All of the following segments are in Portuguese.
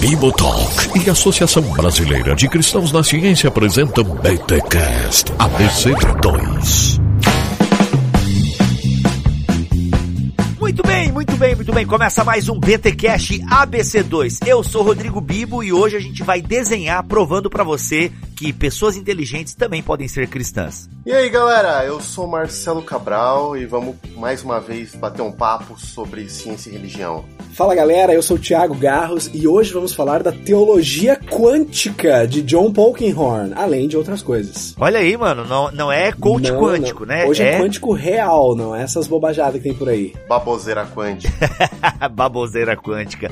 Bibotalk e Associação Brasileira de Cristãos na Ciência apresentam BTCast ABC2. Muito bem, muito bem, muito bem. Começa mais um BTcast ABC2. Eu sou Rodrigo Bibo e hoje a gente vai desenhar provando para você que pessoas inteligentes também podem ser cristãs. E aí, galera, eu sou Marcelo Cabral e vamos mais uma vez bater um papo sobre ciência e religião. Fala galera, eu sou o Thiago Garros e hoje vamos falar da teologia quântica de John Polkinghorne, além de outras coisas. Olha aí, mano, não, não é coach Não, quântico, não. né? Hoje é... quântico real, não é essas bobajadas que tem por aí. Baboseira quântica. Baboseira quântica.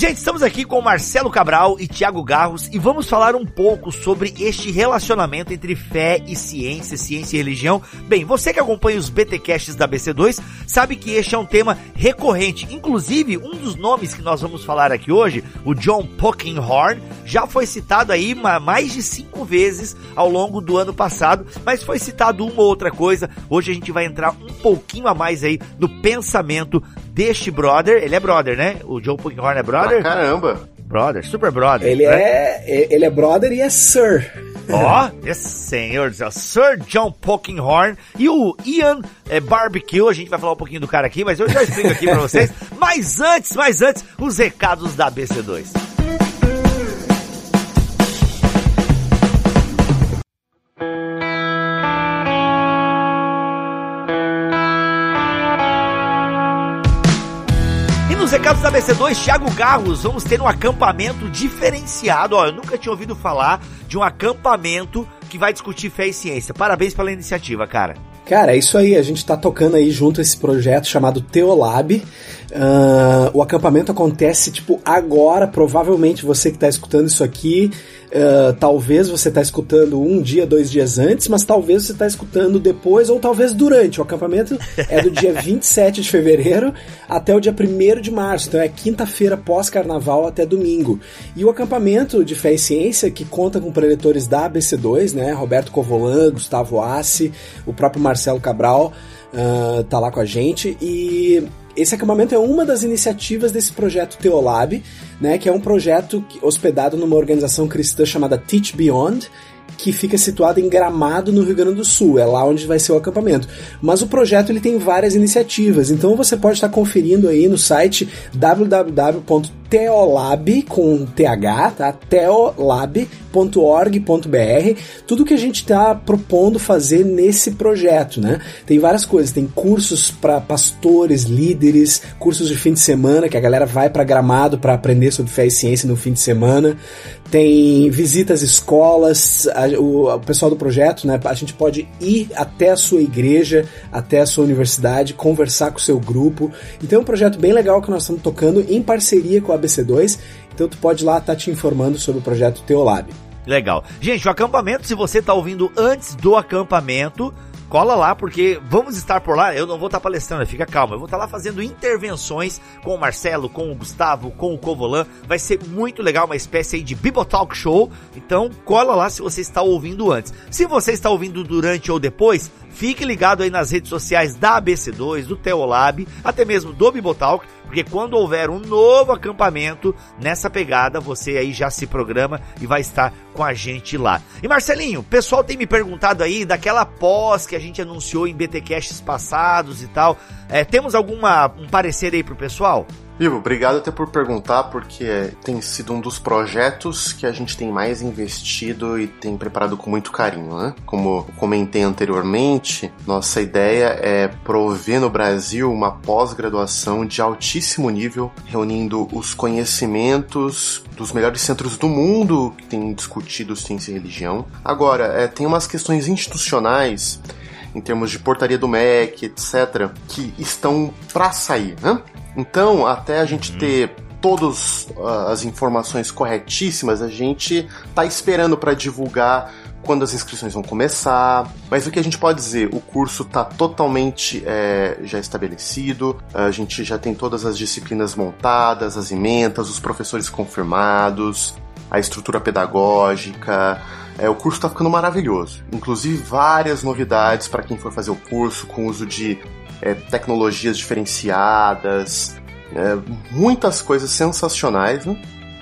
Gente, estamos aqui com Marcelo Cabral e Tiago Garros e vamos falar um pouco sobre este relacionamento entre fé e ciência, ciência e religião. Bem, você que acompanha os BTcasts da BC2 sabe que este é um tema recorrente. Inclusive, um dos nomes que nós vamos falar aqui hoje, o John Polkinghorne, já foi citado aí ma- mais de cinco vezes ao longo do ano passado, mas foi citado uma ou outra coisa. Hoje a gente vai entrar um pouquinho a mais aí no pensamento deste brother. Ele é brother, né? O John Polkinghorne é brother? Pra caramba. Brother, super brother. Ele né? é, ele é brother e é sir. Ó, esse senhor Sir John Polkinghorne e o Ian é, Barbecue, a gente vai falar um pouquinho do cara aqui, mas eu já explico aqui pra vocês. Mas antes, mas antes, os recados da BC2. Recados da BC2, Thiago Garros, vamos ter um acampamento diferenciado. Ó, eu nunca tinha ouvido falar de um acampamento que vai discutir fé e ciência. Parabéns pela iniciativa, cara. Cara, é isso aí, a gente tá tocando aí junto esse projeto chamado Teolab. Ah, o acampamento acontece, tipo, agora, provavelmente você que tá escutando isso aqui, ah, talvez você tá escutando um dia, dois dias antes, mas talvez você tá escutando depois ou talvez durante. O acampamento é do dia 27 de fevereiro até o dia 1 de março, então é quinta-feira pós-carnaval até domingo. E o acampamento de fé e ciência, que conta com preletores da ABC2, né, Roberto Covolan, Gustavo Assi, o próprio Marcelo Cabral, ah, tá lá com a gente e esse acampamento é uma das iniciativas desse projeto Teolab, né, que é um projeto hospedado numa organização cristã chamada Teach Beyond, que fica situado em Gramado, no Rio Grande do Sul. É lá onde vai ser o acampamento. Mas o projeto ele tem várias iniciativas, então você pode estar conferindo aí no site www.teolab com th, tá? teolab.org.br, tudo que a gente está propondo fazer nesse projeto, né? Tem várias coisas, tem cursos para pastores, líderes, cursos de fim de semana que a galera vai para Gramado para aprender sobre fé e ciência no fim de semana. Tem visitas escolas, a- o, o pessoal do projeto, né? A gente pode ir até a sua igreja, até a sua universidade, conversar com o seu grupo. Então é um projeto bem legal que nós estamos tocando em parceria com a ABC2. Então tu pode lá estar te informando sobre o projeto Teolab. Legal. Gente, o acampamento, se você tá ouvindo antes do acampamento, cola lá, porque vamos estar por lá. Eu não vou estar palestrando, fica calma. Eu vou estar lá fazendo intervenções com o Marcelo, com o Gustavo, com o Covolan. Vai ser muito legal, uma espécie aí de Bibotalk Show. Então, cola lá se você está ouvindo antes. Se você está ouvindo durante ou depois, fique ligado aí nas redes sociais da ABC2, do Teolab, até mesmo do Bibotalk, porque quando houver um novo acampamento nessa pegada, você aí já se programa e vai estar com a gente lá. E Marcelinho, pessoal tem me perguntado aí daquela pós que a gente anunciou em BTcasts passados e tal. É, temos alguma um parecer aí pro pessoal? Ivo, obrigado até por perguntar, porque é, tem sido um dos projetos que a gente tem mais investido e tem preparado com muito carinho, né? Como comentei anteriormente, nossa ideia é prover no Brasil uma pós-graduação de altíssimo nível, reunindo os conhecimentos dos melhores centros do mundo que têm discutido ciência e religião. Agora, é, tem umas questões institucionais em termos de portaria do MEC, etc., que estão para sair, né? Então, até a gente ter todas ah, as informações corretíssimas, a gente tá esperando para divulgar quando as inscrições vão começar. Mas o que a gente pode dizer? O curso está totalmente é, já estabelecido, a gente já tem todas as disciplinas montadas, as ementas, os professores confirmados, a estrutura pedagógica. É, o curso está ficando maravilhoso. Inclusive várias novidades para quem for fazer o curso, com uso de é, tecnologias diferenciadas, é, muitas coisas sensacionais, né?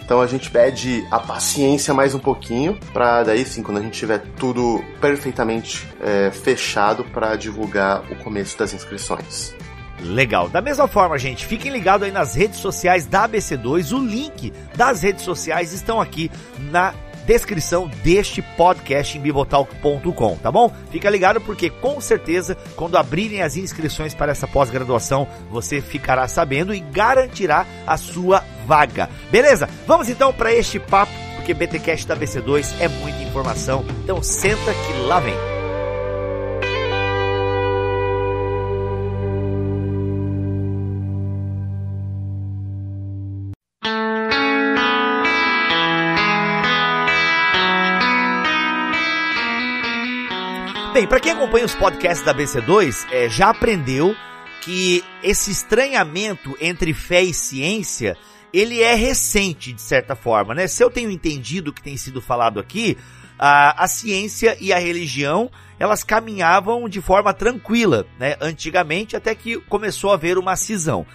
Então a gente pede a paciência mais um pouquinho, para daí sim, quando a gente tiver tudo perfeitamente é, fechado para divulgar o começo das inscrições. Legal. Da mesma forma, gente, fiquem ligados aí nas redes sociais da ABC2. O link das redes sociais estão aqui na descrição deste podcast em bibotalk.com, tá bom? Fica ligado porque com certeza quando abrirem as inscrições para essa pós-graduação, você ficará sabendo e garantirá a sua vaga. Beleza? Vamos então para este papo, porque BTcast da BC2 é muita informação. Então senta que lá vem. Bem, para quem acompanha os podcasts da BC2, é, já aprendeu que esse estranhamento entre fé e ciência, ele é recente, de certa forma, né? Se eu tenho entendido o que tem sido falado aqui, a, a ciência e a religião, elas caminhavam de forma tranquila, né? Antigamente, até que começou a haver uma cisão.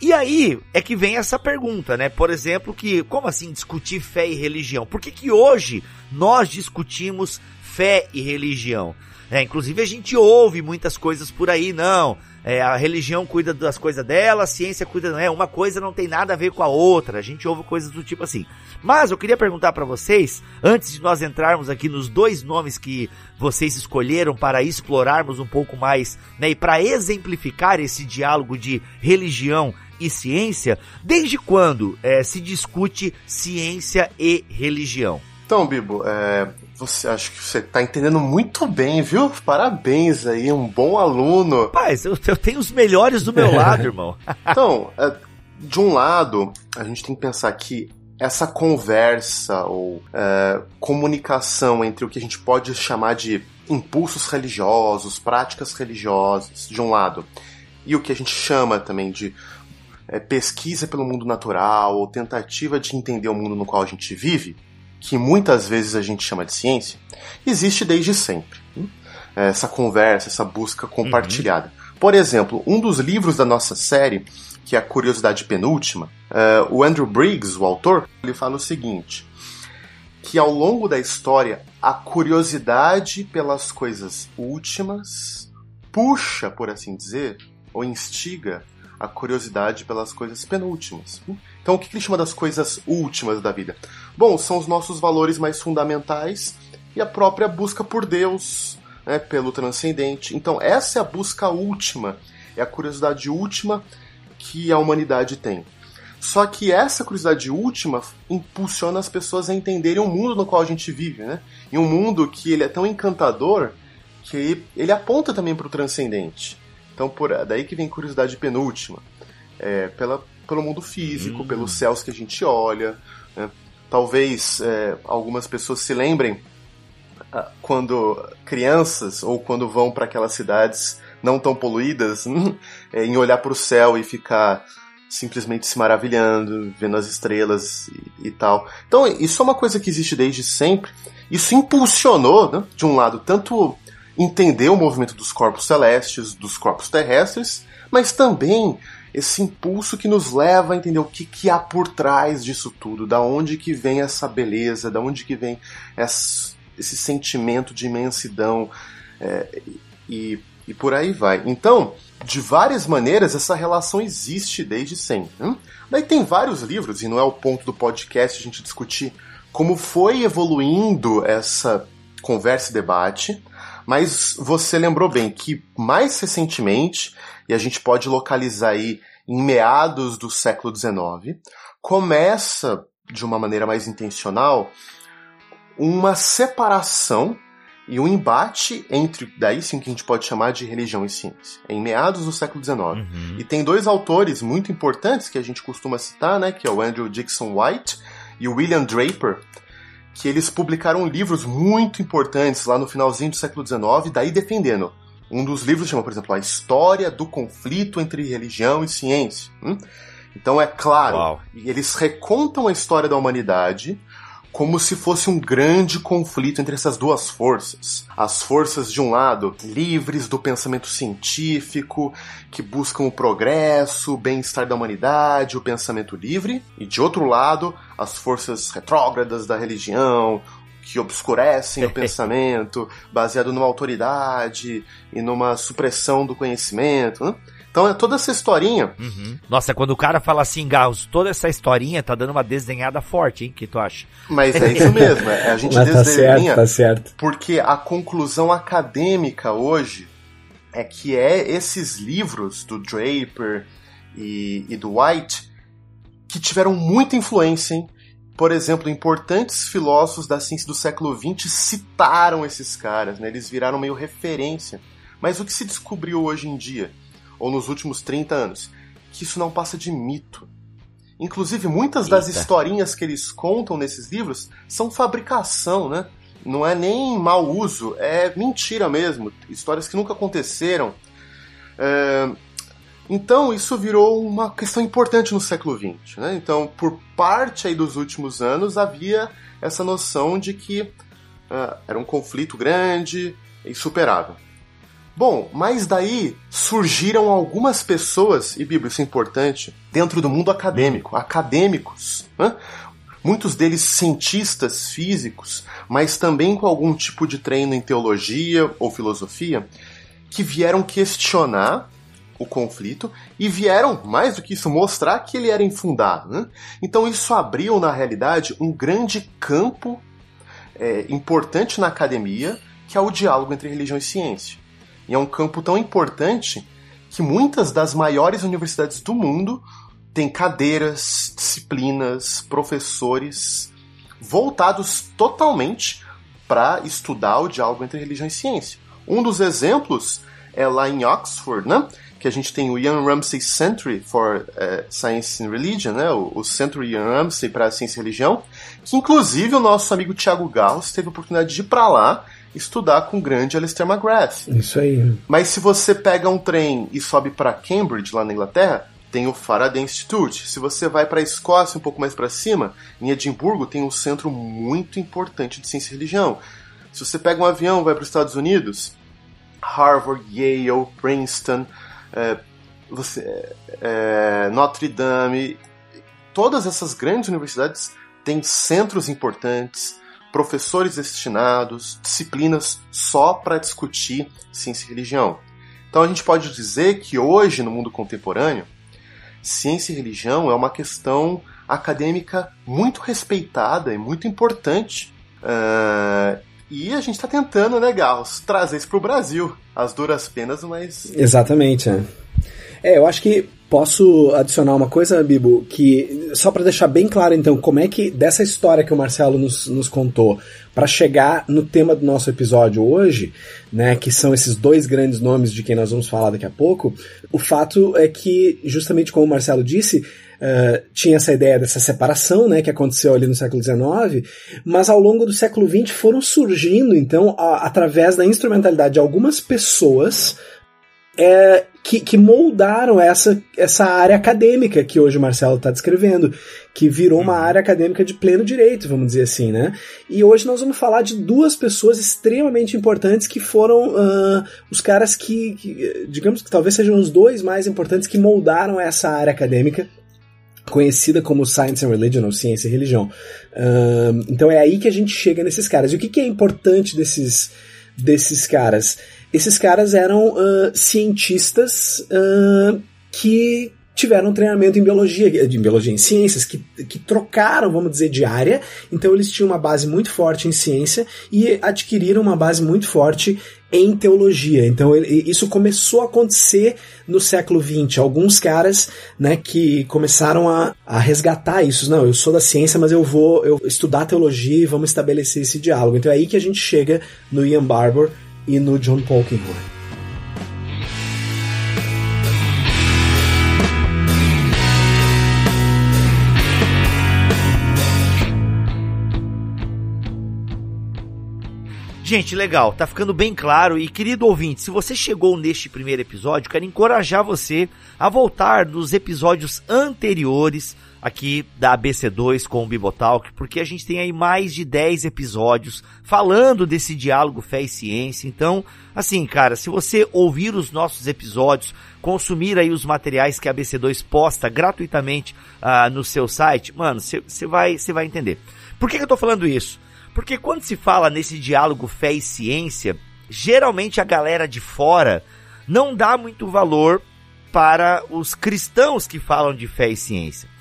E aí é que vem essa pergunta, né? Por exemplo, que como assim discutir fé e religião? Por que, que hoje nós discutimos fé e religião? É, inclusive a gente ouve muitas coisas por aí, não. É, a religião cuida das coisas dela, a ciência cuida, não é? Uma coisa não tem nada a ver com a outra. A gente ouve coisas do tipo assim. Mas eu queria perguntar para vocês, antes de nós entrarmos aqui nos dois nomes que vocês escolheram para explorarmos um pouco mais, né, e para exemplificar esse diálogo de religião e ciência, desde quando é, se discute ciência e religião? Então, Bibo, é, você acho que você tá entendendo muito bem, viu? Parabéns aí, um bom aluno. Paz, eu, eu tenho os melhores do meu lado, irmão. então, é, de um lado, a gente tem que pensar que essa conversa ou é, comunicação entre o que a gente pode chamar de impulsos religiosos, práticas religiosas, de um lado, e o que a gente chama também de é, pesquisa pelo mundo natural ou tentativa de entender o mundo no qual a gente vive, que muitas vezes a gente chama de ciência, existe desde sempre. Hum? Essa conversa, essa busca compartilhada. Uhum. Por exemplo, um dos livros da nossa série, que é a Curiosidade Penúltima, uh, o Andrew Briggs, o autor, ele fala o seguinte: que ao longo da história a curiosidade pelas coisas últimas puxa, por assim dizer, ou instiga a curiosidade pelas coisas penúltimas. Então, o que ele chama das coisas últimas da vida? Bom, são os nossos valores mais fundamentais e a própria busca por Deus, né, pelo transcendente. Então, essa é a busca última, é a curiosidade última que a humanidade tem. Só que essa curiosidade última impulsiona as pessoas a entenderem o mundo no qual a gente vive, né? E um mundo que ele é tão encantador que ele aponta também para o transcendente. Então, por daí que vem curiosidade penúltima. É, pela, pelo mundo físico, hum. pelos céus que a gente olha. Né? Talvez é, algumas pessoas se lembrem ah, quando crianças ou quando vão para aquelas cidades não tão poluídas, é, em olhar para o céu e ficar simplesmente se maravilhando, vendo as estrelas e, e, tal. Então, isso é uma coisa que existe desde sempre. Isso impulsionou, né, de um lado, tanto entender o movimento dos corpos celestes, dos corpos terrestres, mas também esse impulso que nos leva a entender o que, que há por trás disso tudo, da onde que vem essa beleza, da onde que vem esse, sentimento de imensidão é, e, e por aí vai. Então, de várias maneiras, essa relação existe desde sempre. Hein? Daí tem vários livros, e não é o ponto do podcast a gente discutir como foi evoluindo essa conversa e debate, mas você lembrou bem que mais recentemente, e a gente pode localizar aí em meados do século XIX, começa de uma maneira mais intencional uma separação e um embate entre, daí sim que a gente pode chamar de religião e ciência, em meados do século XIX. Uhum. E tem dois autores muito importantes que a gente costuma citar, né, que é o Andrew Dixon White e o William Draper, que eles publicaram livros muito importantes lá no finalzinho do século XIX, daí defendendo. Um dos livros chama, por exemplo, A História do Conflito entre Religião e Ciência. Hum? Então é claro, Uau. eles recontam a história da humanidade como se fosse um grande conflito entre essas duas forças. As forças, de um lado, livres do pensamento científico, que buscam o progresso, o bem-estar da humanidade, o pensamento livre, e de outro lado, as forças retrógradas da religião, que obscurecem o pensamento, baseado numa autoridade e numa supressão do conhecimento. Né? Então é toda essa historinha. Uhum. Nossa, quando o cara fala assim, Gauss, toda essa historinha tá dando uma desenhada forte, hein? Que tu acha? Mas é isso mesmo, é a gente Mas tá desenha. certo, tá certo. Porque a conclusão acadêmica hoje é que é esses livros do Draper e, e do White que tiveram muita influência, hein? Por exemplo, importantes filósofos da ciência do século XX citaram esses caras, né? eles viraram meio referência. Mas o que se descobriu hoje em dia, ou nos últimos 30 anos? Que isso não passa de mito. Inclusive, muitas das Eita. historinhas que eles contam nesses livros são fabricação, né? Não é nem mau uso, é mentira mesmo. Histórias que nunca aconteceram. É, Então, isso virou uma questão importante no século XX. Né? Então, por parte aí dos últimos anos, havia essa noção de que ah, era um conflito grande e insuperável. Bom, mas daí surgiram algumas pessoas, e Bíblia, isso é importante, dentro do mundo acadêmico, acadêmicos, né? muitos deles cientistas físicos, mas também com algum tipo de treino em teologia ou filosofia, que vieram questionar o conflito e vieram, mais do que isso, mostrar que ele era infundado. Né? Então isso abriu, na realidade, um grande campo é, importante na academia, que é o diálogo entre religião e ciência. E é um campo tão importante que muitas das maiores universidades do mundo têm cadeiras, disciplinas, professores voltados totalmente para estudar o diálogo entre religião e ciência. Um dos exemplos é lá em Oxford, né? que a gente tem o Ian Ramsey Century for eh, Science and Religion, né? o, o Centro Ian Ramsey para Ciência e Religião, que inclusive o nosso amigo Tiago Gauss teve a oportunidade de ir para lá estudar com o grande Alistair McGrath. Isso aí. Mas se você pega um trem e sobe para Cambridge, lá na Inglaterra, tem o Faraday Institute. Se você vai para a Escócia, um pouco mais para cima, em Edimburgo, tem um centro muito importante de ciência e religião. Se você pega um avião e vai para os Estados Unidos, Harvard, Yale, Princeton, é, você, é, Notre Dame, todas essas grandes universidades têm centros importantes, professores destinados, disciplinas só para discutir ciência e religião. Então a gente pode dizer que hoje, no mundo contemporâneo, ciência e religião é uma questão acadêmica muito respeitada e muito importante. Uh, e a gente está tentando, né, Garros, trazer isso para o Brasil. As duras penas, mas. Exatamente, é. É, eu acho que posso adicionar uma coisa, Bibo, que só para deixar bem claro então como é que dessa história que o Marcelo nos, nos contou para chegar no tema do nosso episódio hoje, né, que são esses dois grandes nomes de quem nós vamos falar daqui a pouco, o fato é que justamente como o Marcelo disse, Uh, tinha essa ideia dessa separação, né, que aconteceu ali no século XIX, mas ao longo do século XX foram surgindo, então, a, através da instrumentalidade de algumas pessoas é, que, que, moldaram essa, essa área acadêmica que hoje o Marcelo está descrevendo, que virou uma área acadêmica de pleno direito, vamos dizer assim, né? E hoje nós vamos falar de duas pessoas extremamente importantes que foram uh, os caras que, que, digamos que talvez sejam os dois mais importantes que moldaram essa área acadêmica conhecida como Science and Religion, ou Ciência e Religião. Uh, então é aí que a gente chega nesses caras. E o que, que é importante desses, desses caras? Esses caras eram uh, cientistas uh, que tiveram treinamento em biologia, em biologia, em ciências, que, que trocaram, vamos dizer, de área. Então eles tinham uma base muito forte em ciência e adquiriram uma base muito forte em teologia. Então ele, isso começou a acontecer no século XX. Alguns caras, né, que começaram a, a resgatar isso. Não, eu sou da ciência, mas eu vou eu estudar teologia e vamos estabelecer esse diálogo. Então é aí que a gente chega no Ian Barbour e no John Polkinghorne. Gente, legal, tá ficando bem claro. E querido ouvinte, se você chegou neste primeiro episódio, quero encorajar você a voltar nos episódios anteriores aqui da ABC2 com o Bibotalk, porque a gente tem aí mais de 10 episódios falando desse diálogo fé e ciência. Então, assim, cara, se você ouvir os nossos episódios, consumir aí os materiais que a ABC2 posta gratuitamente uh, no seu site, mano, você vai, vai entender. Por que, que eu tô falando isso? Porque quando se fala nesse diálogo fé e ciência, geralmente a galera de fora não dá muito valor para os cristãos que falam de fé e ciência.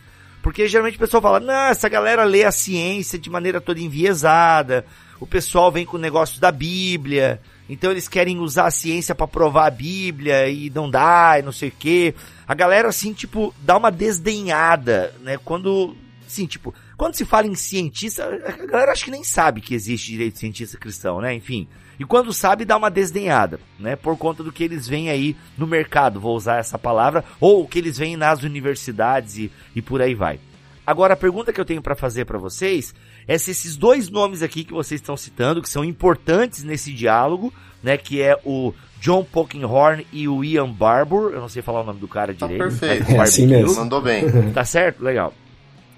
Porque geralmente o pessoal fala, não, essa galera lê a ciência de maneira toda enviesada, o pessoal vem com negócios da Bíblia, então eles querem usar a ciência para provar a Bíblia e não dá, e não sei o quê. A galera, assim, tipo, dá uma desdenhada, né? Quando, assim, tipo, quando se fala em cientista, a galera acho que nem sabe que existe direito de cientista cristão, né? Enfim. E quando sabe, dá uma desdenhada, né? Por conta do que eles veem aí no mercado, vou usar essa palavra, ou o que eles veem nas universidades e, e por aí vai. Agora, a pergunta que eu tenho para fazer para vocês é se esses dois nomes aqui que vocês estão citando, que são importantes nesse diálogo, né? Que é o John Polkinghorne e o Ian Barbour. Eu não sei falar o nome do cara tá direito. Perfeito. É assim mesmo. Mandou bem. Tá certo? Legal.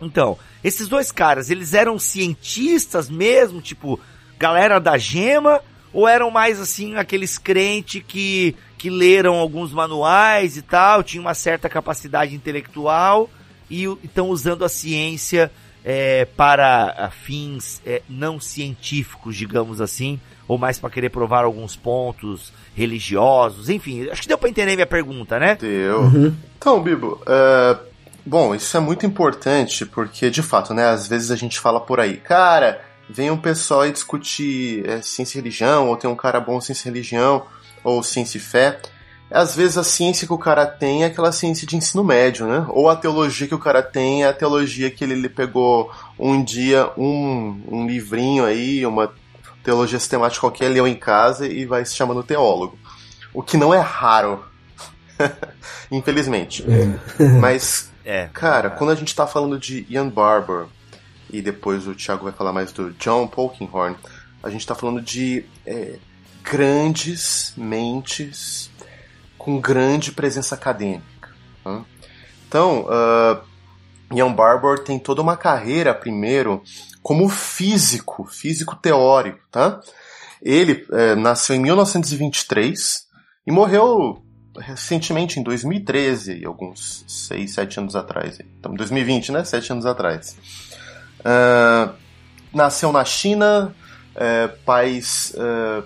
Então, esses dois caras, eles eram cientistas mesmo, tipo, galera da gema, ou eram mais assim aqueles crentes que, que leram alguns manuais e tal, tinham uma certa capacidade intelectual e estão usando a ciência é, para fins é, não científicos, digamos assim, ou mais para querer provar alguns pontos religiosos, enfim, acho que deu para entender minha pergunta, né? Deu. Uhum. Então, Bibo, uh, Bom, isso é muito importante porque, de fato, né, às vezes a gente fala por aí, cara, vem um pessoal e discutir é, ciência e religião, ou tem um cara bom ciência e religião, ou ciência e fé. Às vezes a ciência que o cara tem é aquela ciência de ensino médio, né? Ou a teologia que o cara tem é a teologia que ele, ele pegou um dia um, um livrinho aí, uma teologia sistemática qualquer, leu em casa e vai se chamando teólogo. O que não é raro. Infelizmente. É. Mas é. Cara, quando a gente tá falando de Ian Barber, e depois o Thiago vai falar mais do John Polkinghorne, a gente tá falando de é, grandes mentes com grande presença acadêmica. Tá? Então, uh, Ian Barber tem toda uma carreira, primeiro, como físico, físico teórico, tá? Ele é, nasceu em 1923 e morreu recentemente, em 2013, alguns 6, 7 anos atrás. Então, 2020, né? 7 anos atrás. Uh, nasceu na China, é, pais. Uh,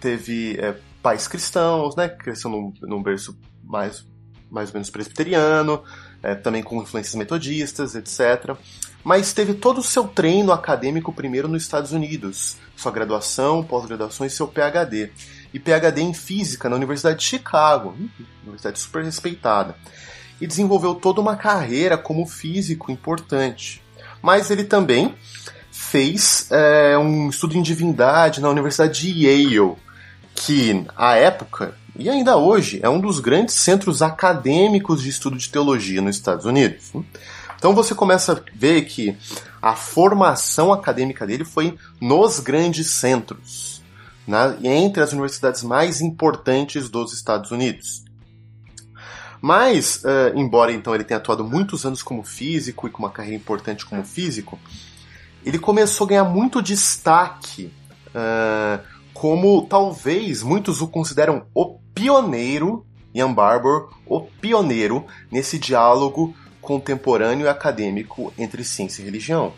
teve é, pais cristãos, né? Cresceu num, num berço mais, mais ou menos presbiteriano, é, também com influências metodistas, etc. Mas teve todo o seu treino acadêmico primeiro nos Estados Unidos, sua graduação, pós-graduação e seu PhD e PhD em Física na Universidade de Chicago, universidade super respeitada, e desenvolveu toda uma carreira como físico importante. Mas ele também fez é, um estudo em divindade na Universidade de Yale, que à época e ainda hoje é um dos grandes centros acadêmicos de estudo de teologia nos Estados Unidos. Então você começa a ver que a formação acadêmica dele foi nos grandes centros né, entre as universidades mais importantes dos Estados Unidos. Mas, uh, embora então ele tenha atuado muitos anos como físico e com uma carreira importante como físico, ele começou a ganhar muito destaque uh, como talvez muitos o consideram o pioneiro, Ian Barbour, o pioneiro nesse diálogo contemporâneo e acadêmico entre ciência e religião.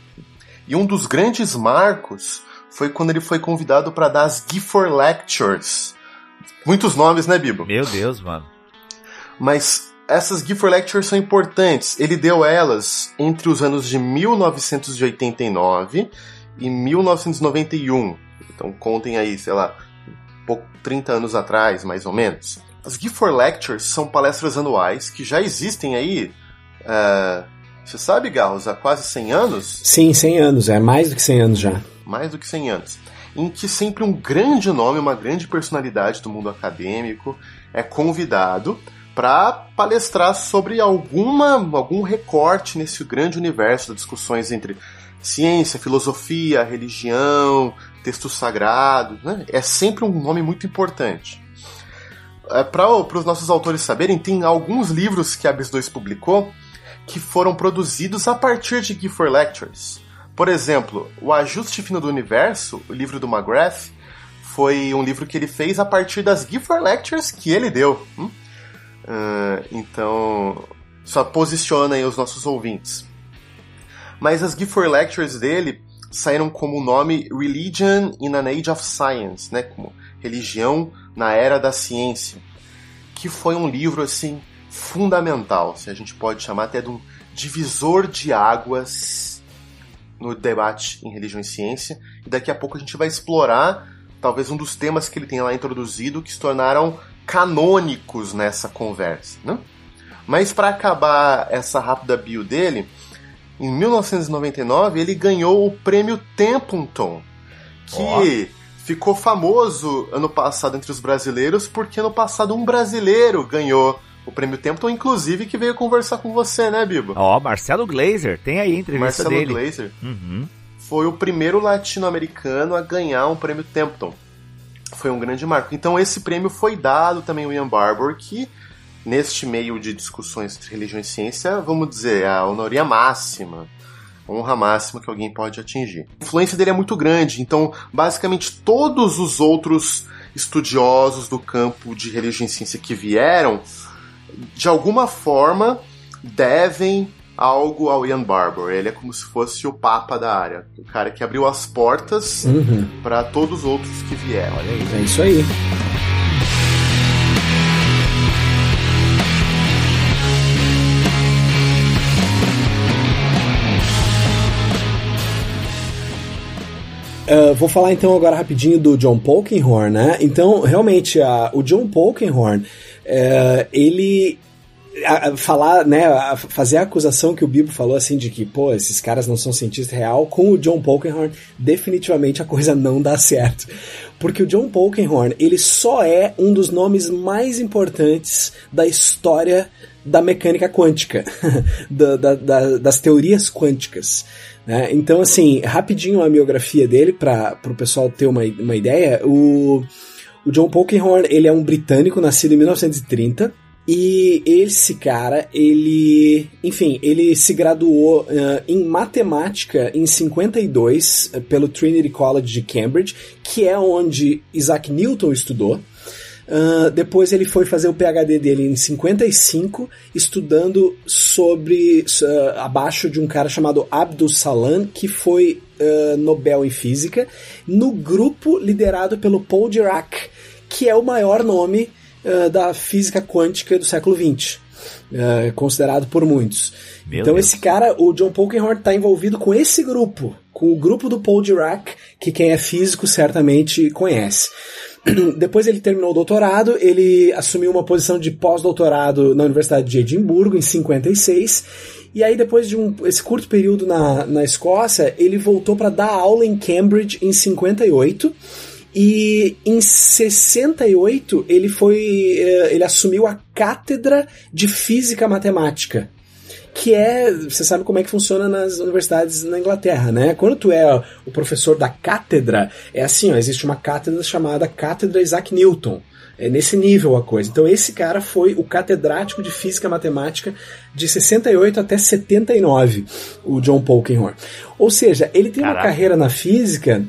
E um dos grandes marcos foi quando ele foi convidado para dar as Gifford Lectures. Muitos nomes, né, Bibo? Meu Deus, mano. Mas essas Gifford Lectures são importantes. Ele deu elas entre os anos de 1989 e 1991. Então contem aí, sei lá, 30 anos atrás, mais ou menos. As Gifford Lectures são palestras anuais que já existem aí. Uh, você sabe, Garros, há quase 100 anos? Sim, 100 anos, é mais do que 100 anos já mais do que 100 anos, em que sempre um grande nome, uma grande personalidade do mundo acadêmico é convidado para palestrar sobre alguma algum recorte nesse grande universo das discussões entre ciência, filosofia, religião, textos sagrados, né? É sempre um nome muito importante. É, para os nossos autores saberem, tem alguns livros que a BIS2 publicou que foram produzidos a partir de Gifford Lectures. Por exemplo, O Ajuste Fino do Universo, o livro do McGrath, foi um livro que ele fez a partir das Gifford Lectures que ele deu. Hum? Uh, então, só posiciona aí os nossos ouvintes. Mas as Gifford Lectures dele saíram como o nome Religion in an Age of Science, né? Como Religião na Era da Ciência. Que foi um livro, assim, fundamental, se a gente pode chamar até de um divisor de águas no debate em religião e ciência. E daqui a pouco a gente vai explorar talvez um dos temas que ele tenha lá introduzido que se tornaram canônicos nessa conversa. Né? Mas para acabar essa rápida bio dele, em 1999 ele ganhou o prêmio Templeton, que oh. ficou famoso ano passado entre os brasileiros porque ano passado um brasileiro ganhou o prêmio Templeton, inclusive, que veio conversar com você, né, Bibo? Ó, oh, Marcelo Glazer, tem aí a entrevista Marcelo dele. Glazer. Uhum. Foi o primeiro latino-americano a ganhar um prêmio Templeton. Foi um grande marco. Então esse prêmio foi dado também ao Ian Barbour, que neste meio de discussões entre religião e ciência, vamos dizer, a honoria máxima, honra máxima que alguém pode atingir. A influência dele é muito grande, então basicamente todos os outros estudiosos do campo de religião e ciência que vieram de alguma forma, devem algo ao Ian Barbour. Ele é como se fosse o papa da área, o cara que abriu as portas uhum. para todos os outros que vieram. Olha aí. É isso aí. Uh, vou falar então agora rapidinho do John Polkinghorne, né? Então, realmente, o John Polkinghorne é, ele a, a falar, né, a fazer a acusação que o Bibo falou assim de que, pô, esses caras não são cientistas real, com o John Polkinghorne, definitivamente a coisa não dá certo. Porque o John Polkinghorne, ele só é um dos nomes mais importantes da história da mecânica quântica, da, da, da, das teorias quânticas. Né? Então, assim, rapidinho a biografia dele, para o pessoal ter uma, uma ideia, o o John Polkinghorne, ele é um britânico nascido em 1930. E esse cara, ele, enfim, ele se graduou uh, em matemática em 52 uh, pelo Trinity College de Cambridge, que é onde Isaac Newton estudou. Uh, depois ele foi fazer o PhD dele em 55, estudando sobre uh, abaixo de um cara chamado Abdul Salam, que foi uh, Nobel em Física, no grupo liderado pelo Paul Dirac, que é o maior nome da física quântica do século XX. considerado por muitos. Meu então Deus. esse cara, o John Polkinghorne, está envolvido com esse grupo, com o grupo do Paul Dirac, que quem é físico certamente conhece. Depois ele terminou o doutorado, ele assumiu uma posição de pós-doutorado na Universidade de Edimburgo, em 56. E aí, depois de um, esse curto período na, na Escócia, ele voltou para dar aula em Cambridge em 58. E em 68 ele foi. Eh, ele assumiu a cátedra de física matemática que é, você sabe como é que funciona nas universidades na Inglaterra, né? Quando tu é o professor da cátedra, é assim, ó, existe uma cátedra chamada Cátedra Isaac Newton. É nesse nível a coisa. Então esse cara foi o catedrático de física matemática de 68 até 79, o John Polkinghorne. Ou seja, ele tem Caraca. uma carreira na física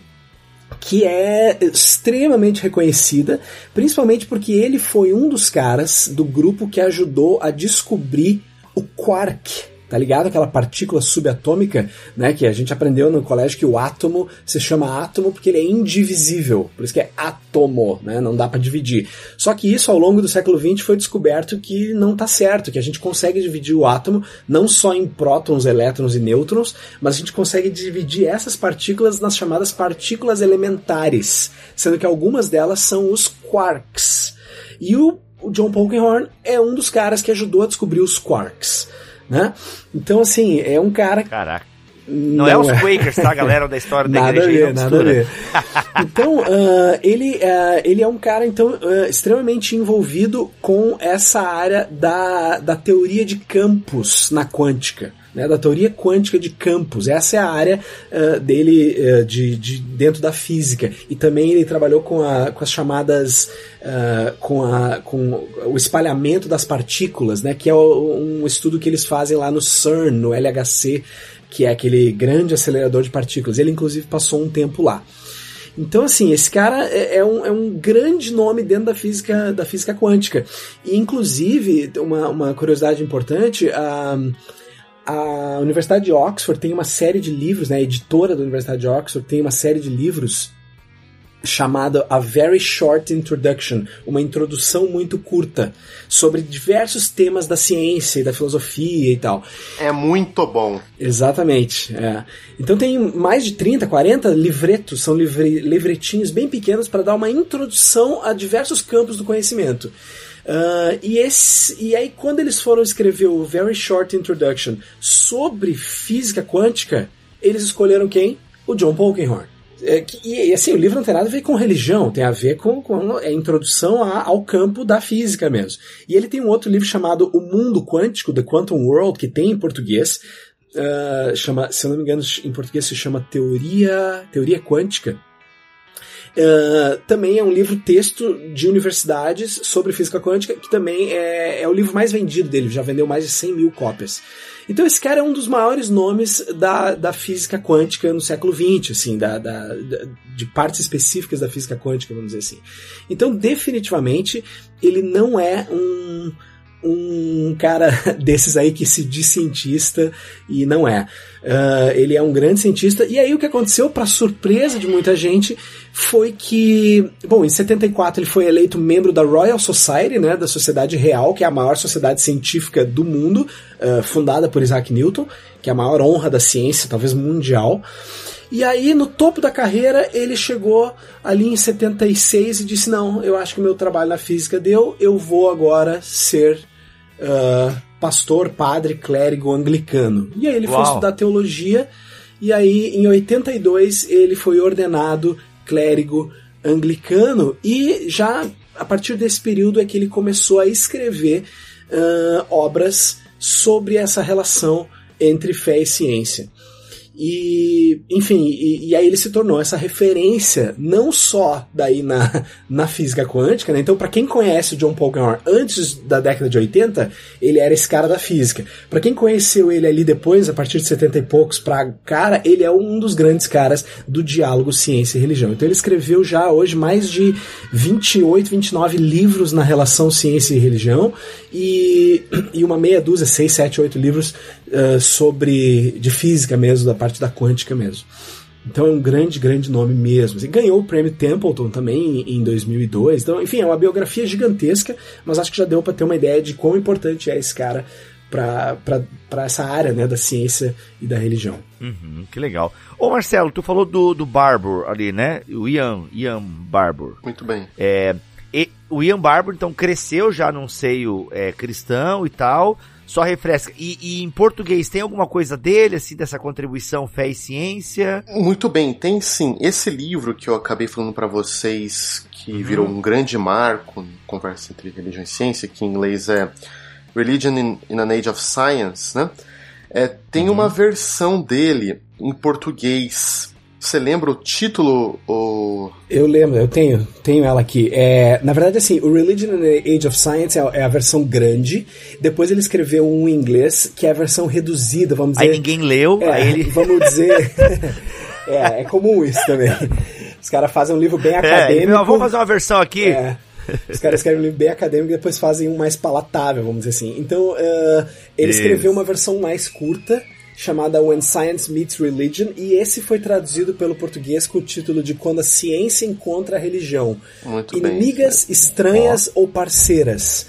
que é extremamente reconhecida, principalmente porque ele foi um dos caras do grupo que ajudou a descobrir o quark, tá ligado? Aquela partícula subatômica, né? Que a gente aprendeu no colégio que o átomo se chama átomo porque ele é indivisível, por isso que é átomo, né? Não dá para dividir. Só que isso ao longo do século XX foi descoberto que não tá certo, que a gente consegue dividir o átomo não só em prótons, elétrons e nêutrons, mas a gente consegue dividir essas partículas nas chamadas partículas elementares, sendo que algumas delas são os quarks. E o o John Polkinghorne é um dos caras que ajudou a descobrir os quarks, né? Então, assim, é um cara... Caraca. Não, é os Quakers, tá, galera, da história da nada igreja. A ver, nada a ver. Então, uh, ele, uh, ele é um cara, então, uh, extremamente envolvido com essa área da, da teoria de campos na quântica. Né, da teoria quântica de campos. Essa é a área uh, dele uh, de, de, dentro da física. E também ele trabalhou com, a, com as chamadas. Uh, com, a, com o espalhamento das partículas, né, que é um estudo que eles fazem lá no CERN, no LHC, que é aquele grande acelerador de partículas. Ele, inclusive, passou um tempo lá. Então, assim, esse cara é, é, um, é um grande nome dentro da física, da física quântica. E, inclusive, uma, uma curiosidade importante, a, a Universidade de Oxford tem uma série de livros, né, a editora da Universidade de Oxford tem uma série de livros chamada A Very Short Introduction, uma introdução muito curta sobre diversos temas da ciência e da filosofia e tal. É muito bom. Exatamente. É. Então tem mais de 30, 40 livretos, são livre, livretinhos bem pequenos para dar uma introdução a diversos campos do conhecimento. Uh, e, esse, e aí, quando eles foram escrever o Very Short Introduction sobre física quântica, eles escolheram quem? O John Polkinghorne. É, e, assim, o livro não tem nada a ver com religião, tem a ver com, com a introdução a, ao campo da física mesmo. E ele tem um outro livro chamado O Mundo Quântico, The Quantum World, que tem em português. Uh, chama, se eu não me engano, em português se chama Teoria, Teoria Quântica. Uh, também é um livro texto de universidades sobre física quântica, que também é, é o livro mais vendido dele, já vendeu mais de 100 mil cópias. Então esse cara é um dos maiores nomes da, da física quântica no século XX, assim, da, da, de partes específicas da física quântica, vamos dizer assim. Então, definitivamente, ele não é um um cara desses aí que se diz cientista e não é. Uh, ele é um grande cientista. E aí o que aconteceu, para surpresa de muita gente, foi que, bom, em 74 ele foi eleito membro da Royal Society, né, da Sociedade Real, que é a maior sociedade científica do mundo, uh, fundada por Isaac Newton, que é a maior honra da ciência, talvez mundial. E aí, no topo da carreira, ele chegou ali em 76 e disse: Não, eu acho que o meu trabalho na física deu, eu vou agora ser uh, pastor, padre, clérigo anglicano. E aí ele Uau. foi estudar teologia, e aí em 82 ele foi ordenado clérigo anglicano, e já a partir desse período é que ele começou a escrever uh, obras sobre essa relação entre fé e ciência. E, enfim, e, e, aí ele se tornou essa referência, não só daí na, na física quântica, né? Então, para quem conhece o John Polkinghorne antes da década de 80, ele era esse cara da física. Para quem conheceu ele ali depois, a partir de 70 e poucos pra cara, ele é um dos grandes caras do diálogo ciência e religião. Então, ele escreveu já hoje mais de 28, 29 livros na relação ciência e religião e, e uma meia dúzia, 6, 7, 8 livros uh, sobre de física mesmo, da parte da quântica mesmo. Então é um grande, grande nome mesmo. Assim, ganhou o prêmio Templeton também em 2002. Então, enfim, é uma biografia gigantesca, mas acho que já deu para ter uma ideia de quão importante é esse cara para essa área né, da ciência e da religião. Uhum, que legal. Ô Marcelo, tu falou do, do Barbour ali, né? O Ian, Ian Barbour. Muito bem. É, e, o Ian Barbour, então, cresceu já num seio é, cristão e tal, só refresca. E, e, em português tem alguma coisa dele, assim, dessa contribuição fé e ciência? Muito bem, tem sim. Esse livro que eu acabei falando para vocês, que uhum. virou um grande marco, conversa entre religião e ciência, que em inglês é Religion in, in an Age of Science, né? É, tem uhum. uma versão dele em português você lembra o título? Ou... Eu lembro, eu tenho, tenho ela aqui. É, na verdade, assim, o Religion and the Age of Science é, é, a versão grande. Depois ele escreveu um em inglês, que é a versão reduzida, vamos dizer. Aí ninguém leu, é, aí ele... Vamos dizer... é, é comum isso também. Os caras fazem um livro bem é, acadêmico. É, vamos fazer uma versão aqui. É. Os caras escrevem um livro bem acadêmico e depois fazem um mais palatável, vamos dizer assim. Então, uh, ele Isso. escreveu uma versão mais curta, chamada When Science Meets Religion, e esse foi traduzido pelo português com o título de Quando a Ciência Encontra a Religião. Muito Inimigas bem, estranhas ou parceiras.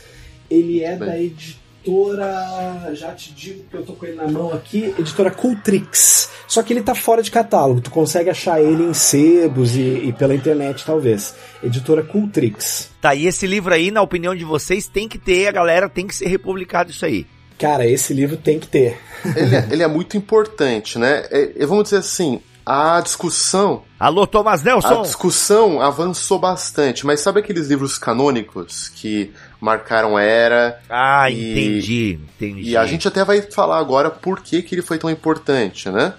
Ele é da editora. Já te digo que eu tô com ele na mão aqui, editora Cultrix. Só que ele tá fora de catálogo, tu consegue achar ele em sebos e, e pela internet, talvez. Editora Cultrix. Tá, e esse livro aí, na opinião de vocês, tem que ter, a galera tem que ser republicado isso aí. Cara, esse livro tem que ter. ele, é, ele é muito importante, né? É, vamos dizer assim, a discussão. Alô, Thomas Nelson! A discussão avançou bastante, mas sabe aqueles livros canônicos que marcaram a era? Ah, e, entendi, entendi. E a gente até vai falar agora por que, que ele foi tão importante, né?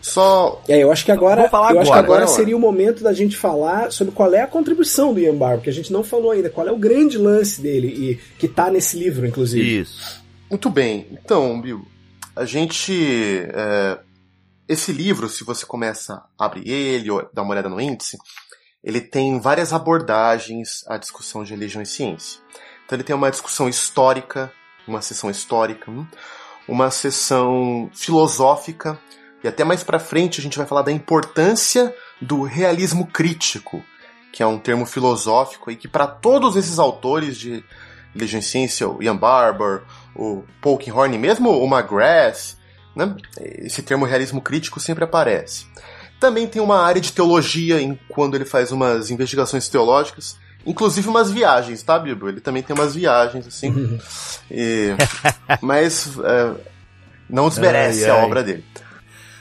Só. É, eu acho que agora, eu agora, acho que agora seria o momento da gente falar sobre qual é a contribuição do Ian Barber, porque a gente não falou ainda qual é o grande lance dele e que tá nesse livro, inclusive. Isso. Muito bem. Então, Bill, a gente é, esse livro, se você começa a abrir ele ou dá uma olhada no índice, ele tem várias abordagens à discussão de religião e ciência. Então ele tem uma discussão histórica, uma sessão histórica, hum, uma sessão filosófica e até mais para frente a gente vai falar da importância do realismo crítico, que é um termo filosófico e que para todos esses autores de religião e ciência, o Ian Barber, o Polkinghorne, mesmo o McGrath, né? esse termo realismo crítico sempre aparece. Também tem uma área de teologia em quando ele faz umas investigações teológicas, inclusive umas viagens, tá, Bibo? Ele também tem umas viagens, assim. e... Mas é, não desmerece ai, ai. a obra dele.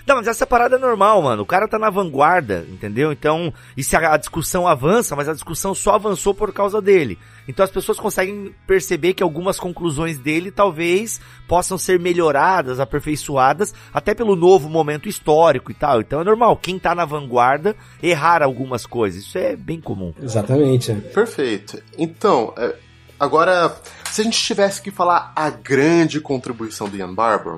Não, mas essa parada é normal, mano. O cara tá na vanguarda, entendeu? Então, e se a, a discussão avança, mas a discussão só avançou por causa dele. Então as pessoas conseguem perceber que algumas conclusões dele talvez possam ser melhoradas, aperfeiçoadas, até pelo novo momento histórico e tal. Então é normal, quem tá na vanguarda errar algumas coisas. Isso é bem comum. Exatamente. Perfeito. Então, é, agora, se a gente tivesse que falar a grande contribuição do Ian Barber,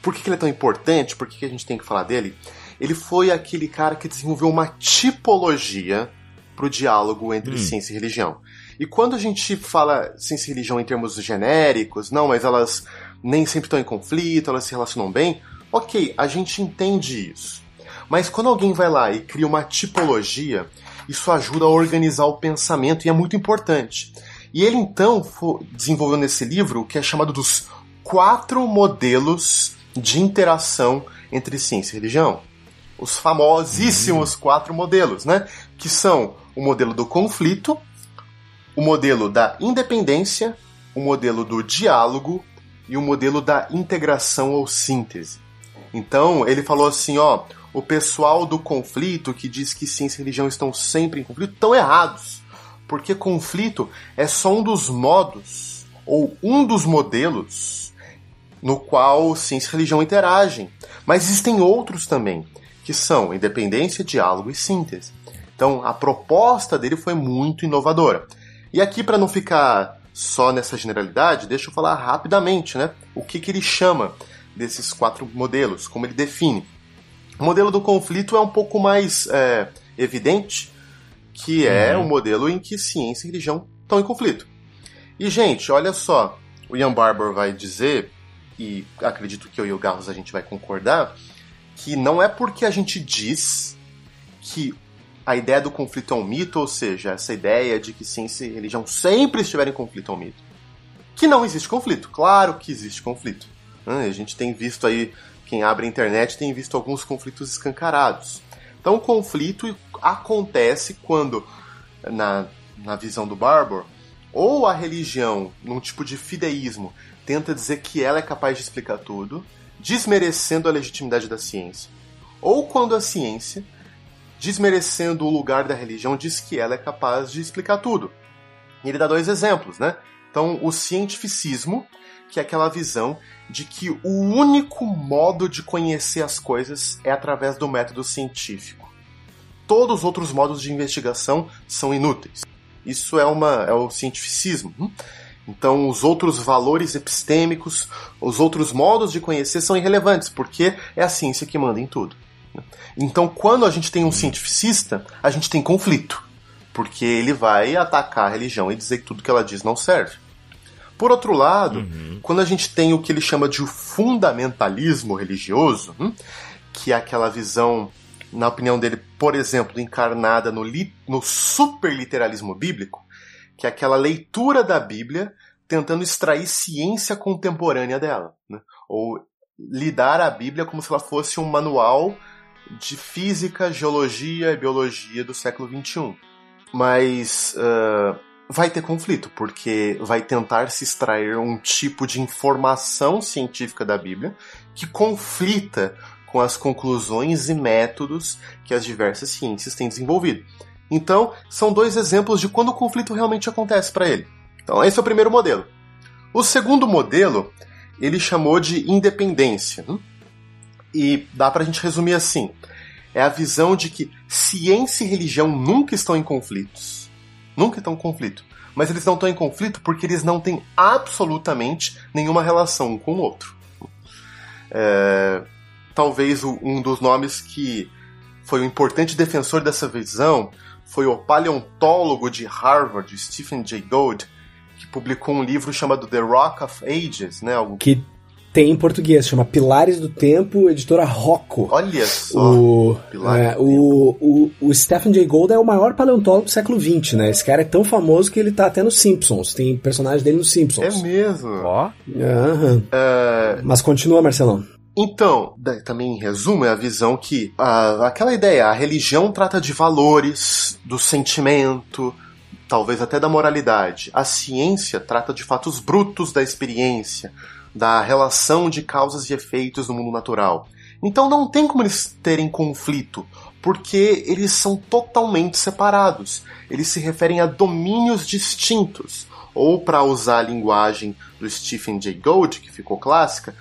por que, que ele é tão importante? Por que, que a gente tem que falar dele? Ele foi aquele cara que desenvolveu uma tipologia para o diálogo entre hum. ciência e religião. E quando a gente fala ciência e religião em termos genéricos, não, mas elas nem sempre estão em conflito, elas se relacionam bem, ok, a gente entende isso. Mas quando alguém vai lá e cria uma tipologia, isso ajuda a organizar o pensamento e é muito importante. E ele então desenvolveu nesse livro o que é chamado dos quatro modelos de interação entre ciência e religião. Os famosíssimos uhum. quatro modelos, né? Que são o modelo do conflito, o modelo da independência, o modelo do diálogo e o modelo da integração ou síntese. Então, ele falou assim, ó, o pessoal do conflito que diz que ciência e religião estão sempre em conflito estão errados. Porque conflito é só um dos modos ou um dos modelos no qual ciência e religião interagem. Mas existem outros também, que são independência, diálogo e síntese. Então, a proposta dele foi muito inovadora. E aqui, para não ficar só nessa generalidade, deixa eu falar rapidamente né, o que, que ele chama desses quatro modelos, como ele define. O modelo do conflito é um pouco mais é, evidente, que é uhum. o modelo em que ciência e religião estão em conflito. E, gente, olha só, o Ian Barber vai dizer e acredito que eu e o Garros a gente vai concordar, que não é porque a gente diz que a ideia do conflito é um mito, ou seja, essa ideia de que ciência e religião sempre estiverem em conflito é um mito, que não existe conflito. Claro que existe conflito. Né? A gente tem visto aí, quem abre a internet tem visto alguns conflitos escancarados. Então, o conflito acontece quando, na, na visão do Barbour, ou a religião, num tipo de fideísmo, tenta dizer que ela é capaz de explicar tudo, desmerecendo a legitimidade da ciência. Ou quando a ciência, desmerecendo o lugar da religião, diz que ela é capaz de explicar tudo. E ele dá dois exemplos, né? Então, o cientificismo, que é aquela visão de que o único modo de conhecer as coisas é através do método científico. Todos os outros modos de investigação são inúteis. Isso é, uma, é o cientificismo. Hum? Então, os outros valores epistêmicos, os outros modos de conhecer são irrelevantes, porque é a ciência que manda em tudo. Então, quando a gente tem um cientificista, a gente tem conflito, porque ele vai atacar a religião e dizer que tudo que ela diz não serve. Por outro lado, uhum. quando a gente tem o que ele chama de fundamentalismo religioso, hum, que é aquela visão, na opinião dele, por exemplo, encarnada no, li no superliteralismo bíblico, que é aquela leitura da Bíblia tentando extrair ciência contemporânea dela, né? ou lidar a Bíblia como se ela fosse um manual de física, geologia e biologia do século XXI. Mas uh, vai ter conflito, porque vai tentar se extrair um tipo de informação científica da Bíblia que conflita com as conclusões e métodos que as diversas ciências têm desenvolvido. Então, são dois exemplos de quando o conflito realmente acontece para ele. Então, esse é o primeiro modelo. O segundo modelo, ele chamou de independência. Né? E dá para a gente resumir assim: é a visão de que ciência e religião nunca estão em conflitos. Nunca estão em conflito. Mas eles não estão em conflito porque eles não têm absolutamente nenhuma relação um com o outro. É, talvez um dos nomes que foi um importante defensor dessa visão foi o paleontólogo de Harvard, Stephen Jay Gould, que publicou um livro chamado The Rock of Ages, né? Algo... Que tem em português, chama Pilares do Tempo, editora Rocco. Olha só. O, é, o, o, o, Stephen Jay Gould é o maior paleontólogo do século XX, né? Esse cara é tão famoso que ele tá até nos Simpsons. Tem personagem dele nos Simpsons. É mesmo. Ó. Uhum. É... Mas continua, Marcelão. Então, também em resumo, é a visão que a, aquela ideia, a religião trata de valores, do sentimento, talvez até da moralidade. A ciência trata de fatos brutos da experiência, da relação de causas e efeitos no mundo natural. Então não tem como eles terem conflito, porque eles são totalmente separados. Eles se referem a domínios distintos. Ou, para usar a linguagem do Stephen Jay Gould, que ficou clássica,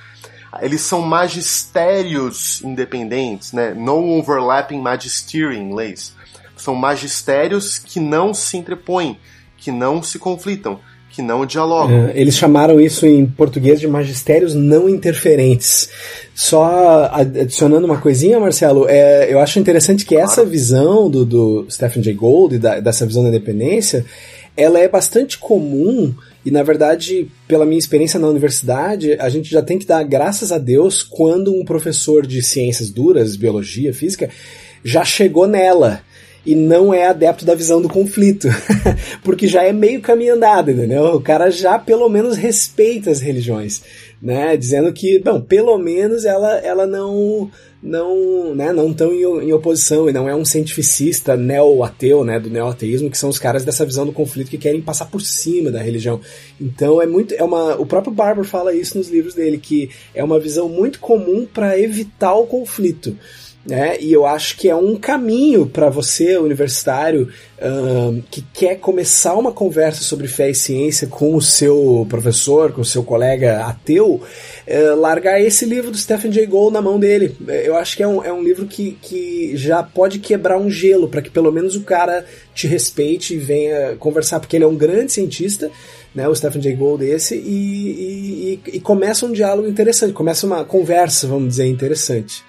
eles são magistérios independentes, né? No overlapping magisterium em inglês. São magistérios que não se entrepõem, que não se conflitam, que não dialogam. É, eles chamaram isso em português de magistérios não interferentes. Só adicionando uma coisinha, Marcelo, é, eu acho interessante que essa visão do, do Stephen Jay Gould, da, dessa visão da independência, ela é bastante comum e na verdade, pela minha experiência na universidade, a gente já tem que dar graças a Deus quando um professor de ciências duras, biologia, física, já chegou nela e não é adepto da visão do conflito, porque já é meio caminho andado, entendeu? O cara já pelo menos respeita as religiões, né? Dizendo que, bom, pelo menos ela, ela não não né, não estão em, oposição e não é um cientificista neo-ateu, né, do neo-ateísmo, que são os caras dessa visão do conflito que querem passar por cima da religião. Então é muito é uma o próprio Barber fala isso nos livros dele que é uma visão muito comum para evitar o conflito né? E eu acho que é um caminho para você, universitário, um, que quer começar uma conversa sobre fé e ciência com o seu professor, com o seu colega ateu, uh, largar esse livro do Stephen Jay Gould na mão dele. Eu acho que é um, é um livro que, que já pode quebrar um gelo, para que pelo menos o cara te respeite e venha conversar, porque ele é um grande cientista. Né, o Stephen Jay Gould esse, e, e, e começa um diálogo interessante, começa uma conversa, vamos dizer, interessante.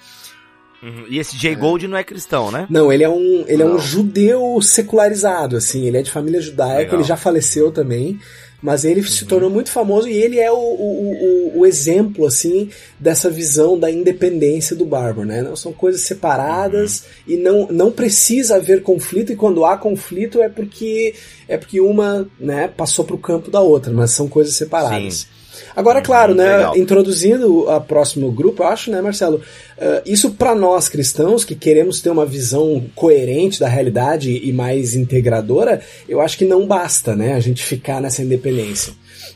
Uhum. E esse Jay Gold não é cristão, né? Não, ele é um, ele não. é um judeu secularizado, assim, ele é de família judaica, Legal. ele já faleceu também, mas ele uhum. se tornou muito famoso e ele é o, o, o, o, exemplo, assim, dessa visão da independência do Barber, né? Não são coisas separadas uhum. e não, não precisa haver conflito, e quando há conflito é porque é porque uma, né, passou para o campo da outra, mas são coisas separadas. Sim. Agora, claro, né, Legal. introduzindo a próximo grupo, eu acho, né, Marcelo, uh, isso para nós cristãos que queremos ter uma visão coerente da realidade e mais integradora, eu acho que não basta, né, a gente ficar nessa independência.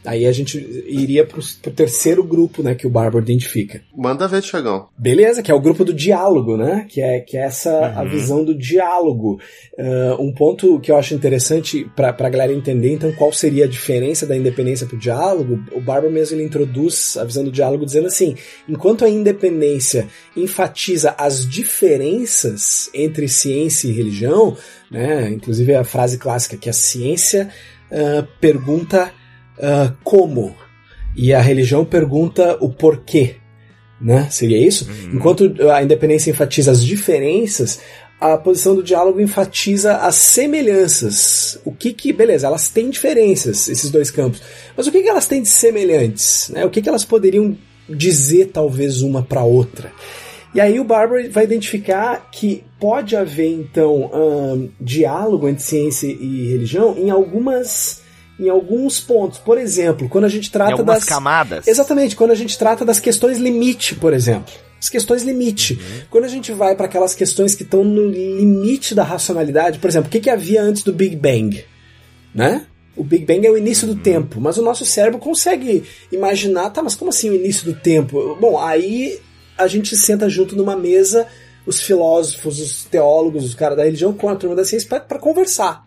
Aí a gente iria pro, pro terceiro grupo, né, que o Barber identifica. Manda ver, Tiagão. Beleza, que é o grupo do diálogo, né? Que é, que é essa uhum. a visão do diálogo. Uh, um ponto que eu acho interessante para a galera entender, então, qual seria a diferença da independência pro diálogo, o Barber mesmo ele introduz a visão do diálogo dizendo assim, enquanto a independência enfatiza as diferenças entre ciência e religião, né? Inclusive a frase clássica que a ciência uh, pergunta uh, como e a religião pergunta o porquê. Né? Seria isso? Uhum. Enquanto a independência enfatiza as diferenças, a posição do diálogo enfatiza as semelhanças. O que que, beleza, elas têm diferenças, esses dois campos, mas o que que elas têm de semelhantes? Né? O que que elas poderiam dizer, talvez, uma para outra? E aí o Barber vai identificar que pode haver, então, um, diálogo entre ciência e religião em algumas em alguns pontos. Por exemplo, quando a gente trata das camadas. Exatamente, quando a gente trata das questões limite, por exemplo. As questões limite. Uhum. Quando a gente vai para aquelas questões que estão no limite da racionalidade, por exemplo, o que, que havia antes do Big Bang? Né? o Big Bang é o início do tempo, mas o nosso cérebro consegue imaginar, tá, mas como assim o início do tempo? Bom, aí a gente senta junto numa mesa, os filósofos, os teólogos, os caras da religião com a turma da ciência para conversar.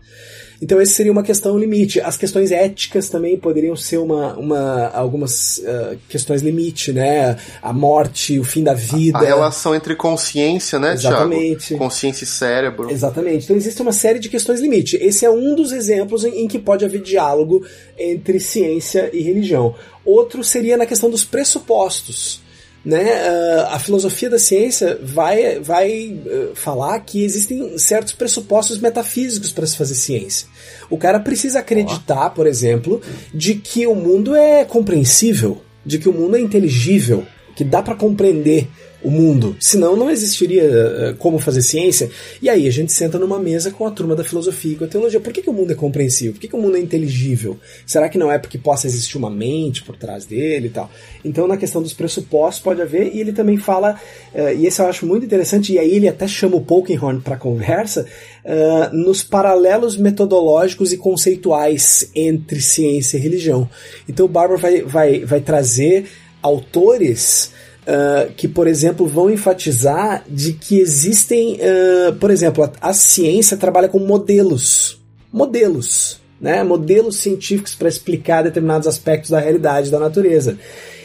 Então esse seria uma questão limite. As questões éticas também poderiam ser uma, uma algumas uh, questões limite, né? A morte, o fim da vida. A, a relação entre consciência, né, Exatamente. Thiago? Consciência e cérebro. Exatamente. Então existe uma série de questões limite. Esse é um dos exemplos em, em que pode haver diálogo entre ciência e religião. Outro seria na questão dos pressupostos né, a filosofia da ciência vai, vai eh, falar que existem certos pressupostos metafísicos para se fazer ciência. O cara precisa acreditar, por exemplo, de que o mundo é compreensível, de que o mundo é inteligível, que dá para compreender o mundo. Senão não existiria uh, como fazer ciência. E aí a gente senta numa mesa com a turma da filosofia e com a teologia. Por que, que o mundo é compreensível? Por que, que o mundo é inteligível? Será que não é porque possa existir uma mente por trás dele e tal? Então, na questão dos pressupostos, pode haver, e ele também fala, uh, e esse eu acho muito interessante, e aí ele até chama o Polkinghorne para conversa, uh, nos paralelos metodológicos e conceituais entre ciência e religião. Então, o Barber vai, vai, vai trazer autores Uh, que, por exemplo, vão enfatizar de que existem, uh, por exemplo, a, a, ciência trabalha com modelos, modelos, né? modelos científicos para explicar determinados aspectos da realidade da natureza.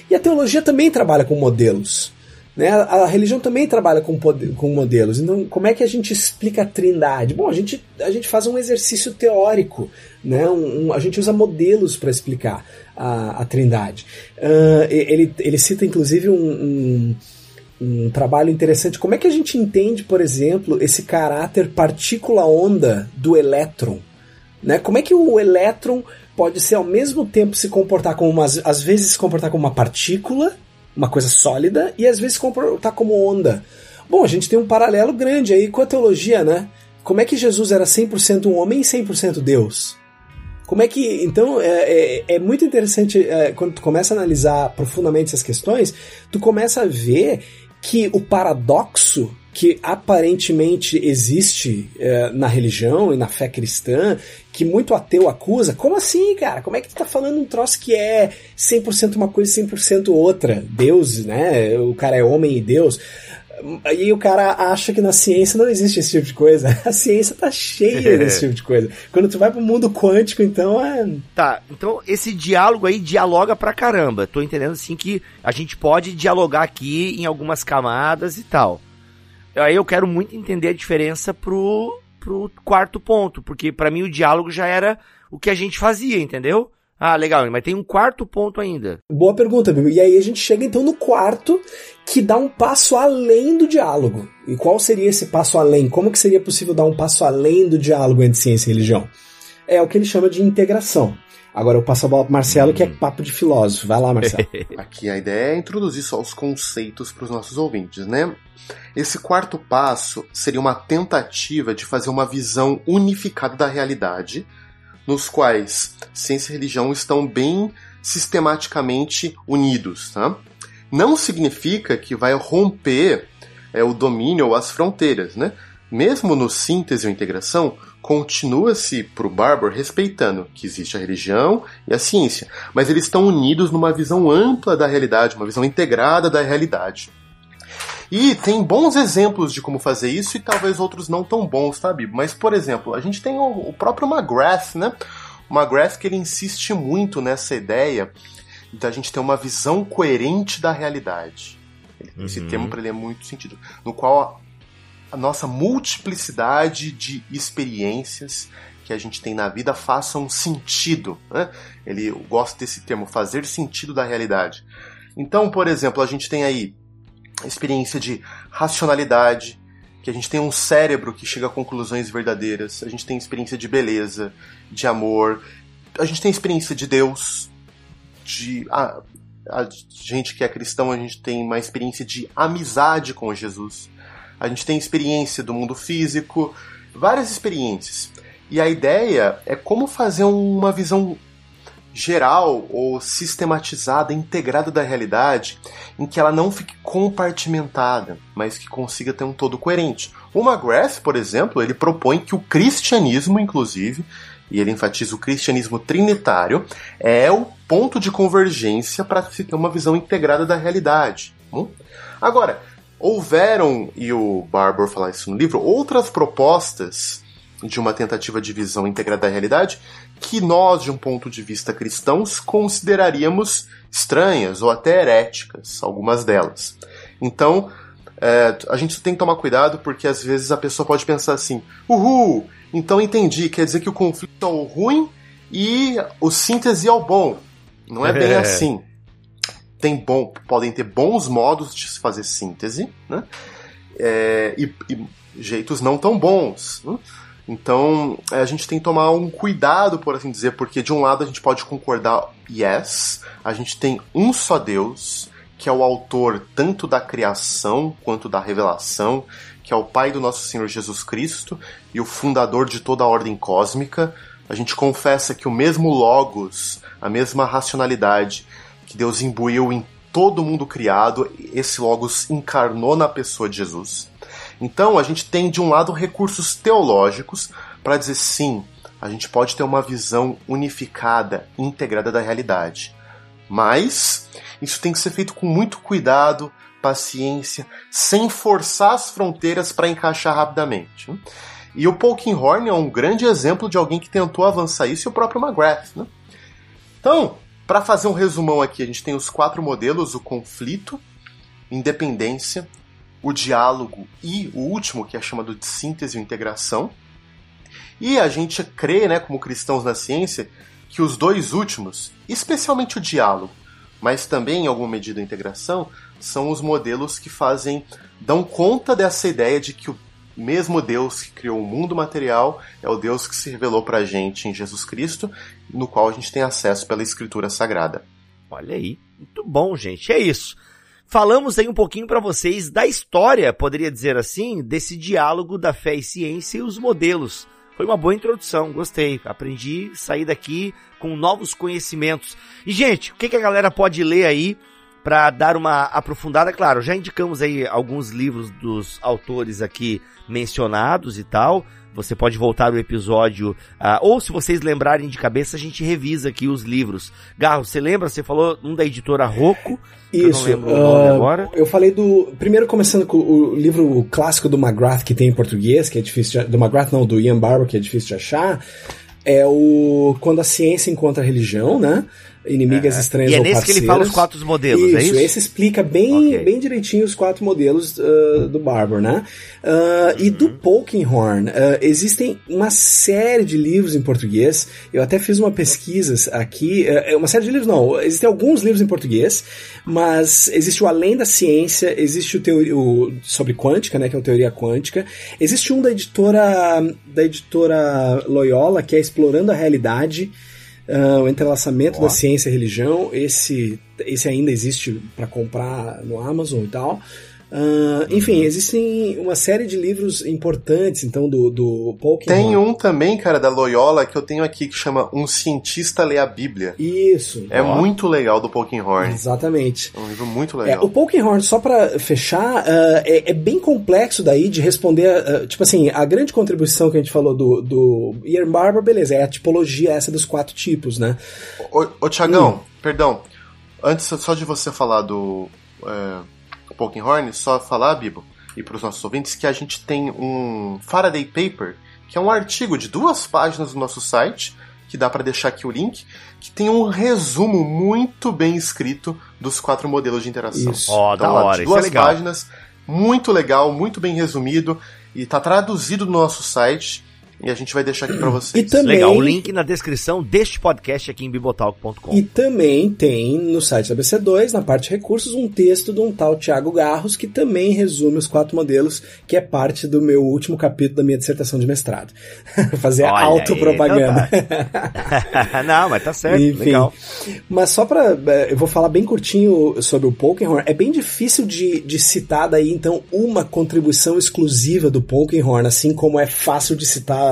E a teologia também trabalha com modelos. Né? A, religião também trabalha com, com modelos. Então, como é que a gente explica a trindade? Bom, a gente, a gente faz um exercício teórico, né? Um, um, a gente usa modelos para explicar a, a trindade. Uh, ele, ele cita inclusive um, um, um, trabalho interessante. Como é que a gente entende, por exemplo, esse caráter partícula-onda do elétron? Né? Como é que o elétron pode ser ao mesmo tempo se comportar como uma, às vezes se comportar como uma partícula, uma coisa sólida, e às vezes comportar como onda? Bom, a gente tem um paralelo grande aí com a teologia, né? Como é que Jesus era 100% um homem e 100% Deus? Como é que. Então, é, é, é muito interessante é, quando tu começa a analisar profundamente essas questões, tu começa a ver que o paradoxo que aparentemente existe é, na religião e na fé cristã, que muito ateu acusa, como assim, cara? Como é que tu tá falando um troço que é 100% uma coisa e 100% outra? Deus, né? O cara é homem e Deus. E o cara acha que na ciência não existe esse tipo de coisa. A ciência tá cheia desse tipo de coisa. Quando tu vai pro mundo quântico, então é. Tá, então esse diálogo aí dialoga pra caramba. Tô entendendo assim que a gente pode dialogar aqui em algumas camadas e tal. Aí eu quero muito entender a diferença pro, pro quarto ponto, porque para mim o diálogo já era o que a gente fazia, entendeu? Ah, legal, mas tem um quarto ponto ainda. Boa pergunta, Bibo. E aí a gente chega então no quarto, que dá um passo além do diálogo. E qual seria esse passo além? Como que seria possível dar um passo além do diálogo entre ciência e religião? É o que ele chama de integração. Agora eu passo a bola para Marcelo, que é papo de filósofo. Vai lá, Marcelo. Aqui a ideia é introduzir só os conceitos para os nossos ouvintes, né? Esse quarto passo seria uma tentativa de fazer uma visão unificada da realidade, nos quais ciência e religião estão bem sistematicamente unidos. Tá? Não significa que vai romper é, o domínio ou as fronteiras. Né? Mesmo no síntese ou integração, continua-se para o Barber respeitando que existe a religião e a ciência, mas eles estão unidos numa visão ampla da realidade, uma visão integrada da realidade. E tem bons exemplos de como fazer isso e talvez outros não tão bons, tá, Bibo? Mas, por exemplo, a gente tem o, próprio McGrath, né? O McGrath que ele insiste muito nessa ideia da gente ter uma visão coerente da realidade. Uhum. Esse termo para ele é muito sentido. No qual a nossa multiplicidade de experiências que a gente tem na vida façam sentido. Né? Ele gosta desse termo, fazer sentido da realidade. Então, por exemplo, a gente tem aí experiência de racionalidade, que a gente tem um cérebro que chega a conclusões verdadeiras, a gente tem experiência de beleza, de amor, a gente tem experiência de Deus, de a, a gente que é cristão, a gente tem uma experiência de amizade com Jesus, a gente tem experiência do mundo físico, várias experiências. E a ideia é como fazer uma visão geral ou sistematizada, integrada da realidade, em que ela não fique compartimentada, mas que consiga ter um todo coerente. O McGrath, por exemplo, ele propõe que o cristianismo, inclusive, e ele enfatiza o cristianismo trinitário, é o ponto de convergência para se ter uma visão integrada da realidade. Agora, houveram, e o Barbour fala isso no livro, outras propostas de uma tentativa de visão integrada da realidade que nós, de um ponto de vista cristãos, consideraríamos estranhas ou até heréticas, algumas delas. Então, é, a gente tem que tomar cuidado porque às vezes a pessoa pode pensar assim: uhul, então entendi, quer dizer que o conflito é o ruim e o síntese é o bom. Não é bem é. assim. Tem bom, podem ter bons modos de se fazer síntese, né? É, e, e, jeitos não tão bons. Né? Então a gente tem que tomar um cuidado, por assim dizer, porque de um lado a gente pode concordar, yes, a gente tem um só Deus, que é o autor tanto da criação quanto da revelação, que é o Pai do nosso Senhor Jesus Cristo e o fundador de toda a ordem cósmica. A gente confessa que o mesmo Logos, a mesma racionalidade que Deus imbuiu em todo mundo criado, esse Logos encarnou na pessoa de Jesus. Então a gente tem de um lado recursos teológicos para dizer sim, a gente pode ter uma visão unificada, integrada da realidade. Mas isso tem que ser feito com muito cuidado, paciência, sem forçar as fronteiras para encaixar rapidamente. E o Polkinghorn é um grande exemplo de alguém que tentou avançar isso e o próprio McGrath. Né? Então, para fazer um resumão aqui, a gente tem os quatro modelos: o conflito, independência, o diálogo e o último, que é chamado de síntese ou integração. E a gente crê, né, como cristãos na ciência, que os dois últimos, especialmente o diálogo, mas também em alguma medida a integração, são os modelos que fazem dão conta dessa ideia de que o mesmo Deus que criou o mundo material é o Deus que se revelou para a gente em Jesus Cristo, no qual a gente tem acesso pela Escritura Sagrada. Olha aí, muito bom, gente. É isso. Falamos aí um pouquinho para vocês da história, poderia dizer assim, desse diálogo da fé e ciência e os modelos. Foi uma boa introdução, gostei. Aprendi, sair daqui com novos conhecimentos. E gente, o que, que a galera pode ler aí para dar uma aprofundada? Claro, já indicamos aí alguns livros dos autores aqui mencionados e tal. Você pode voltar o episódio, uh, ou se vocês lembrarem de cabeça, a gente revisa aqui os livros. Garro, você lembra? Você falou um da editora Rocco. Isso. Eu não lembro uh, o nome ah, agora. Eu falei do. Primeiro, começando com o livro clássico do McGrath que tem em português, que é difícil de, Do McGrath, não, do Ian Barber, que é difícil de achar. É o Quando a Ciência Encontra a Religião, né? Inimigas é. Estranhas e é nesse que ele fala os quatro modelos, isso, é isso? Esse explica bem, okay. bem direitinho os quatro modelos uh, do Barber, né? Uh, uhum. E do Polkinghorn, uh, existem uma série de livros em português. Eu até fiz uma pesquisa aqui, uh, uma série de livros não, existem alguns livros em português, mas existe o Além da Ciência, existe o, teoria, o sobre quântica, né, que é a teoria quântica. Existe um da editora da editora Loyola, que é Explorando a Realidade uh, o entrelaçamento da ciência e religião, esse, esse ainda existe para comprar no Amazon e tal. Uh, enfim, existem uma série de livros importantes, então, do, do Paul Tem um também, cara, da Loyola, que eu tenho aqui, que chama Um Cientista Lê a Bíblia. Isso. É ó. muito legal, do Polkinghorn. Exatamente. É um livro muito legal. É, o Polkinghorn, só para fechar, uh, é, é, bem complexo daí de responder, uh, tipo assim, a grande contribuição que a gente falou do, do Ian Barber, beleza, é a tipologia essa dos quatro tipos, né? Ô, ô Tiagão, hum. perdão, antes só de você falar do... É Polkinghorn, só falar, Bibo, e para os nossos ouvintes, que a gente tem um Faraday Paper, que é um artigo de duas páginas do nosso site, que dá para deixar aqui o link, que tem um resumo muito bem escrito dos quatro modelos de interação. Isso. Oh, então, da hora, de duas é páginas, muito legal, muito bem resumido, e está traduzido no nosso site. E a gente vai deixar aqui para vocês. E também, Legal, o link na descrição deste podcast aqui em bibotalk.com. E também tem no site da BC2, na parte de recursos, um texto de um tal Tiago Garros que também resume os quatro modelos, que é parte do meu último capítulo da minha dissertação de mestrado. Fazer Olha autopropaganda. Então tá. Não, mas tá certo, Enfim, legal. Mas só para eh, eu vou falar bem curtinho sobre o Pokémon. É bem difícil de, de citar daí então uma contribuição exclusiva do Pokémon, assim como é fácil de citar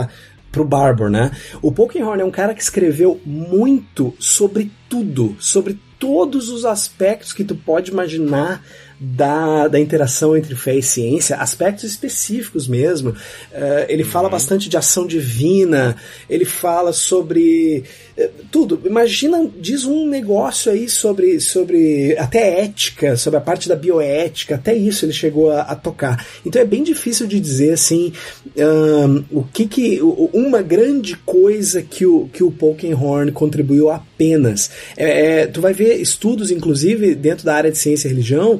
pro Barber, né? O Polkinghorn é um cara que escreveu muito sobre tudo, sobre todos os aspectos que tu pode imaginar da, da interação entre fé e ciência, aspectos específicos mesmo. Uh, ele uhum. fala bastante de ação divina, ele fala sobre uh, tudo. Imagina, diz um negócio aí sobre, sobre até ética, sobre a parte da bioética, até isso ele chegou a, a tocar. Então é bem difícil de dizer assim um, o que que uma grande coisa que o que o Polkenhorn contribuiu apenas. É, é, tu vai ver estudos, inclusive dentro da área de ciência e religião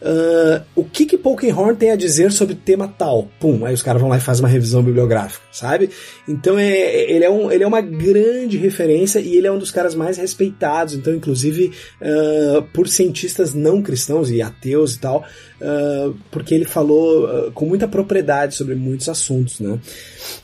Uh, o que que Polkenhorn tem a dizer sobre tema tal? Pum, aí os caras vão lá e fazem uma revisão bibliográfica, sabe? Então é, ele, é um, ele é uma grande referência e ele é um dos caras mais respeitados, então inclusive uh, por cientistas não cristãos e ateus e tal, uh, porque ele falou com muita propriedade sobre muitos assuntos, né?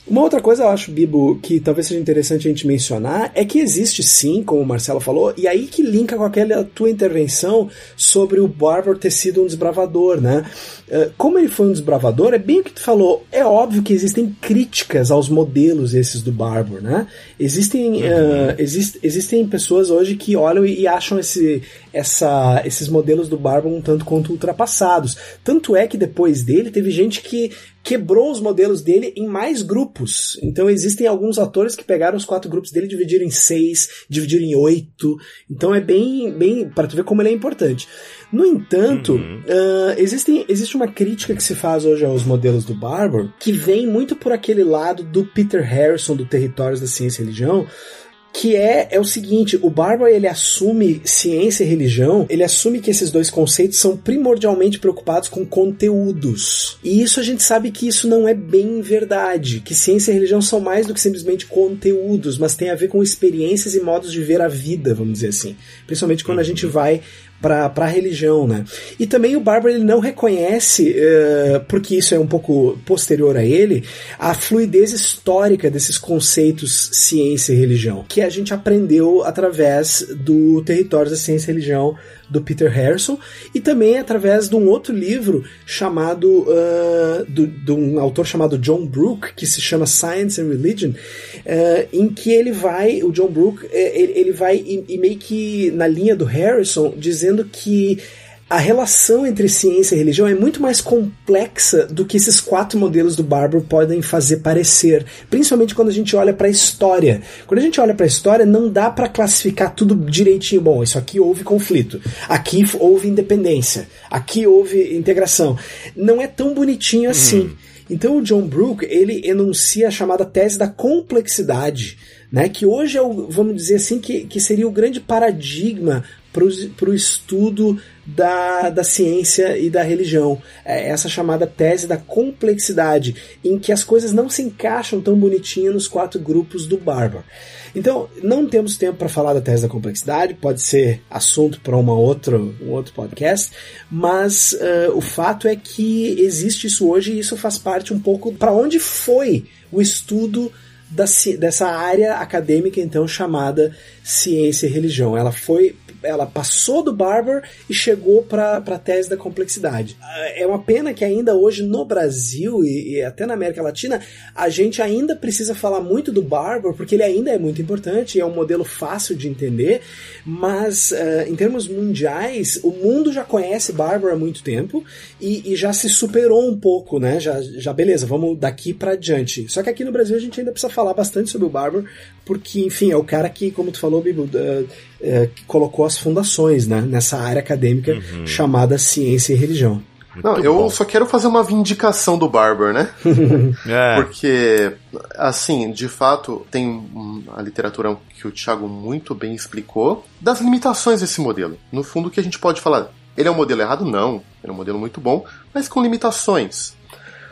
Uma outra coisa eu acho, Bibo, que talvez seja interessante a gente mencionar, é que existe sim, como o Marcelo falou, e aí que linka com aquela tua intervenção sobre o Barber ter sido um desbravador, né? Eh, como ele foi um desbravador, é bem o que tu falou. É óbvio que existem críticas aos modelos esses do Barber, né? Existem, uhum. uh, exist, existem pessoas hoje que olham e acham esse, essa, esses modelos do Barber um tanto quanto ultrapassados. Tanto é que depois dele teve gente que quebrou os modelos dele em mais grupos. Então existem alguns atores que pegaram os quatro grupos dele, dividiram em seis, dividiram em oito. Então é bem, bem para tu ver como ele é importante. No entanto, uhum. uh, existem, existe uma crítica que se faz hoje aos modelos do Barber que vem muito por aquele lado do Peter Harrison do Territórios da Ciência e Religião, que é, é o seguinte, o Barber ele assume ciência e religião, ele assume que esses dois conceitos são primordialmente preocupados com conteúdos. E isso a gente sabe que isso não é bem verdade, que ciência e religião são mais do que simplesmente conteúdos, mas tem a ver com experiências e modos de ver a vida, vamos dizer assim. Principalmente quando a gente vai para a religião, né? E também o Barber ele não reconhece, uh, porque isso é um pouco posterior a ele, a fluidez histórica desses conceitos ciência e religião, que a gente aprendeu através do Território da Ciência e Religião do Peter Harrison, e também através de um outro livro chamado, uh, do, de um autor chamado John Brooke, que se chama Science and Religion, uh, em que ele vai, o John Brooke, eh, ele, ele vai e, e meio que na linha do Harrison, dizendo que a relação entre ciência e religião é muito mais complexa do que esses quatro modelos do Barber podem fazer parecer, principalmente quando a gente olha para a história. Quando a gente olha para a história, não dá para classificar tudo direitinho. Bom, isso aqui houve conflito, aqui houve independência, aqui houve integração. Não é tão bonitinho assim. Hum. Então o John Brooke ele enuncia a chamada tese da complexidade, né? Que hoje é o, vamos dizer assim, que, que seria o grande paradigma para o estudo da, da ciência e da religião. É essa chamada tese da complexidade, em que as coisas não se encaixam tão bonitinho nos quatro grupos do Barber. Então, não temos tempo para falar da tese da complexidade, pode ser assunto para uma outra, um outro podcast, mas uh, o fato é que existe isso hoje e isso faz parte um pouco para onde foi o estudo da, dessa área acadêmica então chamada ciência e religião. Ela foi ela passou do Barber e chegou para a tese da complexidade. É uma pena que ainda hoje no Brasil e, e, até na América Latina a gente ainda precisa falar muito do Barber porque ele ainda é muito importante, é um modelo fácil de entender, mas uh, em termos mundiais o mundo já conhece Barber há muito tempo e, e já se superou um pouco, né? Já, já beleza, vamos daqui para adiante. Só que aqui no Brasil a gente ainda precisa falar bastante sobre o Barber porque, enfim, é o cara que, como tu falou, Bibo, uh, uh, colocou as fundações né, nessa área acadêmica uhum. chamada ciência e religião. Não, eu bom. só quero fazer uma vindicação do Barber, né? é. Porque, assim, de fato, tem a literatura que o Thiago muito bem explicou das limitações desse modelo. No fundo, o que a gente pode falar? Ele é um modelo errado? Não. Ele é um modelo muito bom, mas com limitações.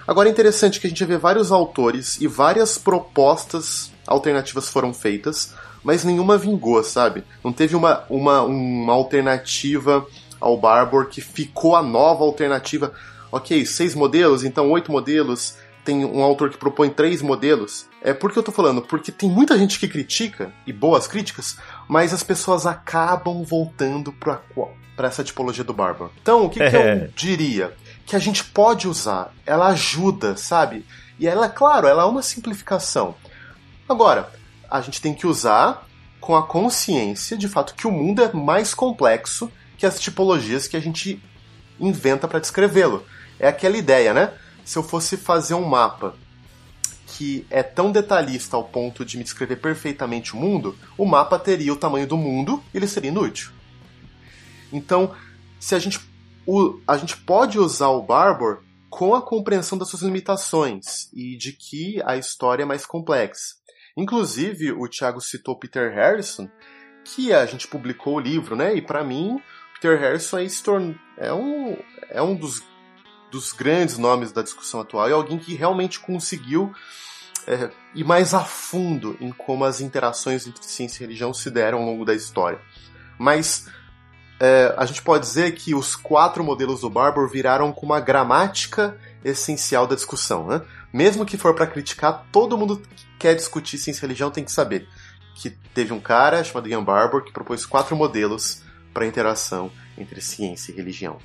Agora é interessante que a gente vê vários autores e várias propostas alternativas foram feitas, mas nenhuma vingou, sabe? Não teve uma, uma, uma alternativa ao Barbour que ficou a nova alternativa. Ok, seis modelos, então oito modelos. Tem um autor que propõe três modelos. É por que eu tô falando? Porque tem muita gente que critica, e boas críticas, mas as pessoas acabam voltando para para essa tipologia do Barbour. Então, o que, que eu diria? Que a gente pode usar, ela ajuda, sabe? E ela, claro, ela é uma simplificação. Agora, a gente tem que usar com a consciência de fato que o mundo é mais complexo que as tipologias que a gente inventa para descrevê-lo. É aquela ideia, né? Se eu fosse fazer um mapa que é tão detalhista ao ponto de me descrever perfeitamente o mundo, o mapa teria o tamanho do mundo e ele seria inútil. Então, se a gente, o, a gente pode usar o Barbour com a compreensão das suas limitações e de que a história é mais complexa. Inclusive, o Thiago citou Peter Harrison, que a gente publicou o livro, né? E para mim, Peter Harrison é, um, é um dos, dos grandes nomes da discussão atual e alguém que realmente conseguiu é, ir mais a fundo em como as interações entre ciência e religião se deram ao longo da história. Mas é, a gente pode dizer que os quatro modelos do Barbour viraram com uma gramática essencial da discussão. Né? Mesmo que for para criticar, todo mundo que quer discutir ciência e religião tem que saber que teve um cara chamado Ian Barbour que propôs quatro modelos para interação entre ciência e religião.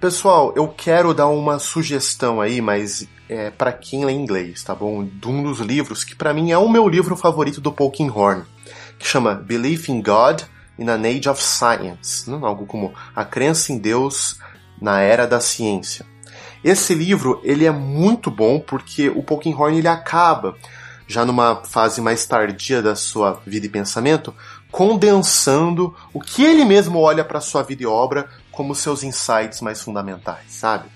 Pessoal, eu quero dar uma sugestão aí, mas é, para quem lê inglês, tá bom? De um dos livros que para mim é o meu livro favorito do Polkinghorne, que chama Belief in God in an Age of Science, né? algo como A Crença em Deus na Era da Ciência. Esse livro ele é muito bom porque o Polkinghorne ele acaba já numa fase mais tardia da sua vida e pensamento, condensando o que ele mesmo olha para sua vida e obra como seus insights mais fundamentais, sabe?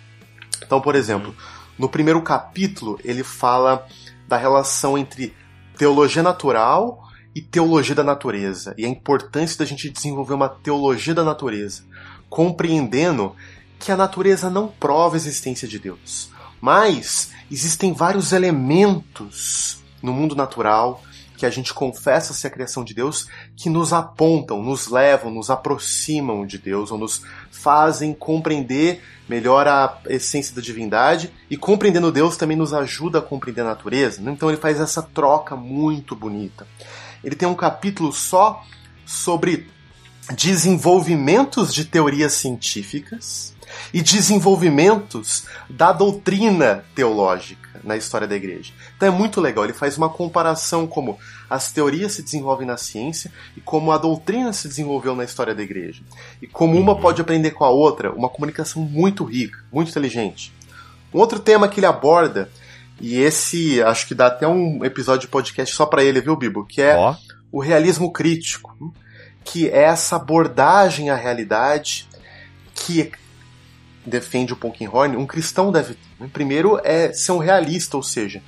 Então, por exemplo, no primeiro capítulo ele fala da relação entre teologia natural e teologia da natureza e a importância da gente desenvolver uma teologia da natureza, compreendendo que a natureza não prova a existência de Deus, mas existem vários elementos no mundo natural que a gente confessa ser a criação de Deus, que nos apontam, nos levam, nos aproximam de Deus, ou nos fazem compreender melhor a essência da divindade, e compreendendo Deus também nos ajuda a compreender a natureza. Né? Então ele faz essa troca muito bonita. Ele tem um capítulo só sobre desenvolvimentos de teorias científicas e desenvolvimentos da doutrina teológica na história da igreja. Então é muito legal, ele faz uma comparação como as teorias se desenvolvem na ciência e como a doutrina se desenvolveu na história da igreja. E como uma pode aprender com a outra, uma comunicação muito rica, muito inteligente. Um outro tema que ele aborda, e esse acho que dá até um episódio de podcast só para ele, viu, Bibo? Que é oh. o realismo crítico, que é essa abordagem à realidade que defende o Polkinghorne, um cristão deve. Primeiro é ser um realista, ou seja,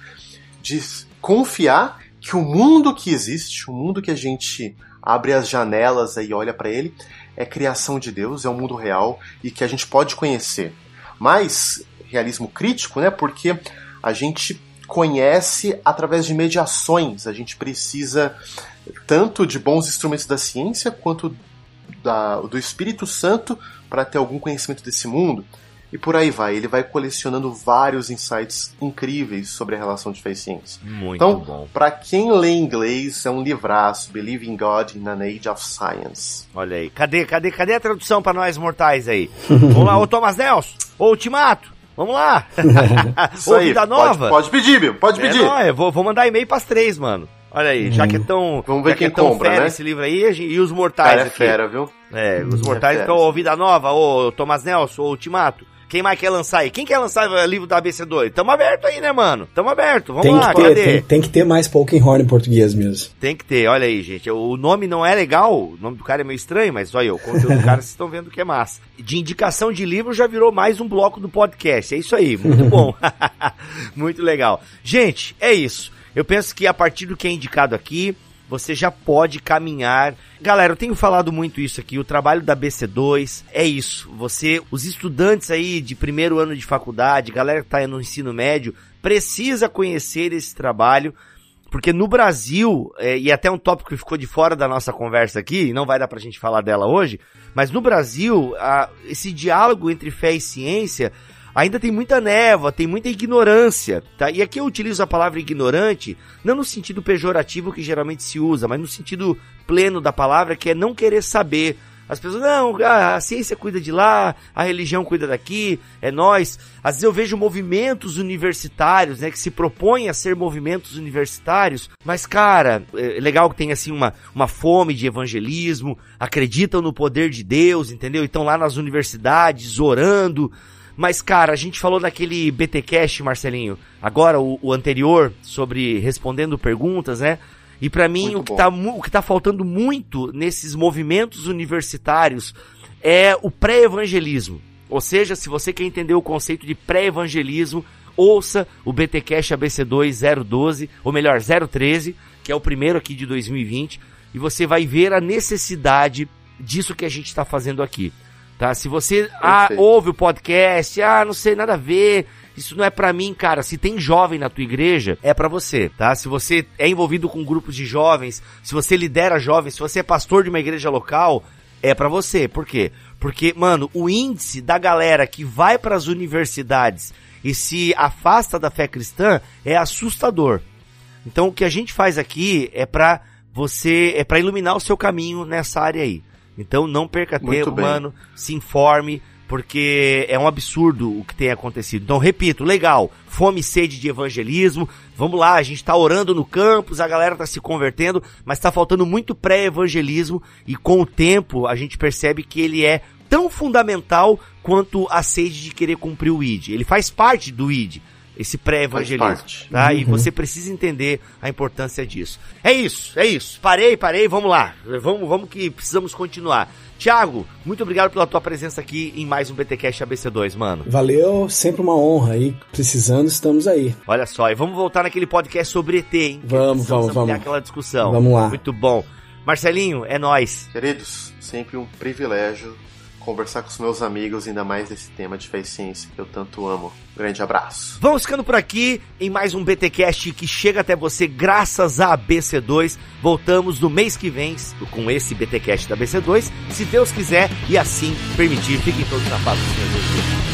de confiar que o mundo que existe, o mundo que a gente abre as janelas e olha para ele, é criação de Deus, é um mundo real e que a gente pode conhecer. Mas realismo crítico, né? Porque a gente conhece através de mediações. A gente precisa tanto de bons instrumentos da ciência quanto da, do Espírito Santo para ter algum conhecimento desse mundo. E por aí vai, ele vai colecionando vários insights incríveis sobre a relação de fé e ciência. Muito então, bom. Para quem lê inglês, é um livraço, Believe in God in an Age of Science. Olha aí, cadê, cadê, cadê a tradução para nós mortais aí? Vamos lá, ô Thomas Nelson, ô Ultimato, vamos lá. Isso aí, Vida Nova. Pode, pode pedir, meu, pode é pedir. É, vou, vou mandar e-mail pras três, mano. Olha aí, já que é tão. Vamos ver quem é compra, fera né? esse livro aí e os mortais. Cara, é aqui. fera, viu? É, os mortais. É então, ô Vida Nova, ô Thomas Nelson, ô Ultimato. Quem mais quer lançar aí? Quem quer lançar o livro da ABC2? Tamo aberto aí, né, mano? Tamo aberto. Vamos tem lá, que ter, tem, tem, que ter mais Pokémon em português mesmo. Tem que ter, olha aí, gente. O nome não é legal, o nome do cara é meio estranho, mas olha, o conteúdo do cara vocês estão vendo que é massa. De indicação de livro já virou mais um bloco do podcast. É isso aí, muito bom. muito legal. Gente, é isso. Eu penso que a partir do que é indicado aqui, você já pode caminhar. Galera, eu tenho falado muito isso aqui, o trabalho da BC2 é isso. Você, os estudantes aí de primeiro ano de faculdade, galera que está no ensino médio, precisa conhecer esse trabalho, porque no Brasil, é, e até um tópico que ficou de fora da nossa conversa aqui, não vai dar pra gente falar dela hoje, mas no Brasil, a, esse diálogo entre fé e ciência ainda tem muita névoa, tem muita ignorância, tá? E aqui eu utilizo a palavra ignorante, não no sentido pejorativo que geralmente se usa, mas no sentido pleno da palavra, que é não querer saber As pessoas, não, a, ciência cuida de lá, a religião cuida daqui, é nós. Às vezes eu vejo movimentos universitários, né, que se propõem a ser movimentos universitários, mas cara, é legal que tem assim uma, uma fome de evangelismo, acreditam no poder de Deus, entendeu? Então lá nas universidades, orando. Mas, cara, a gente falou naquele BTcast, Marcelinho, agora o, o anterior, sobre respondendo perguntas, né? E para mim, o que, tá, o que tá faltando muito nesses movimentos universitários é o pré-evangelismo. Ou seja, se você quer entender o conceito de pré-evangelismo, ouça o BTcast ABC2 012, ou melhor, 013, que é o primeiro aqui de 2020, e você vai ver a necessidade disso que a gente está fazendo aqui. Tá? Se você ah, ouve o podcast, ah, não sei nada a ver, isso não é para mim, cara. Se tem jovem na tua igreja, é para você, tá? Se você é envolvido com grupos de jovens, se você lidera jovens, se você é pastor de uma igreja local, é para você. Por quê? Porque, mano, o índice da galera que vai para as universidades e se afasta da fé cristã é assustador. Então, o que a gente faz aqui é para você, é para iluminar o seu caminho nessa área aí. Então, não perca tempo, mano, se informe, porque é um absurdo o que tem acontecido. Então, repito, legal, fome e sede de evangelismo, vamos lá, a gente está orando no campus, a galera está se convertendo, mas está faltando muito pré-evangelismo. E com o tempo a gente percebe que ele é tão fundamental quanto a sede de querer cumprir o ID. Ele faz parte do ID, esse pré-evangelismo, tá? Uhum. E você precisa entender a importância disso. É isso, é isso. Parei, parei, vamos lá. Vamos, vamos que precisamos continuar. Tiago, muito obrigado pela tua presença aqui em mais um BTcast ABC2, mano. Valeu, sempre uma honra e precisando estamos aí. Olha só, e vamos voltar naquele podcast sobre ET, hein? Vamos, vamos, vamos. aquela discussão. Vamos lá. Muito bom. Marcelinho, é nós. Queridos, sempre um privilégio conversar com os meus amigos, ainda mais desse tema de fé e ciência que eu tanto amo. Grande abraço. Vamos ficando por aqui em mais um BTcast que chega até você graças a BC2. Voltamos no mês que vem com esse BTcast da BC2, se Deus quiser e assim permitir. Fiquem todos na paz do Senhor Jesus.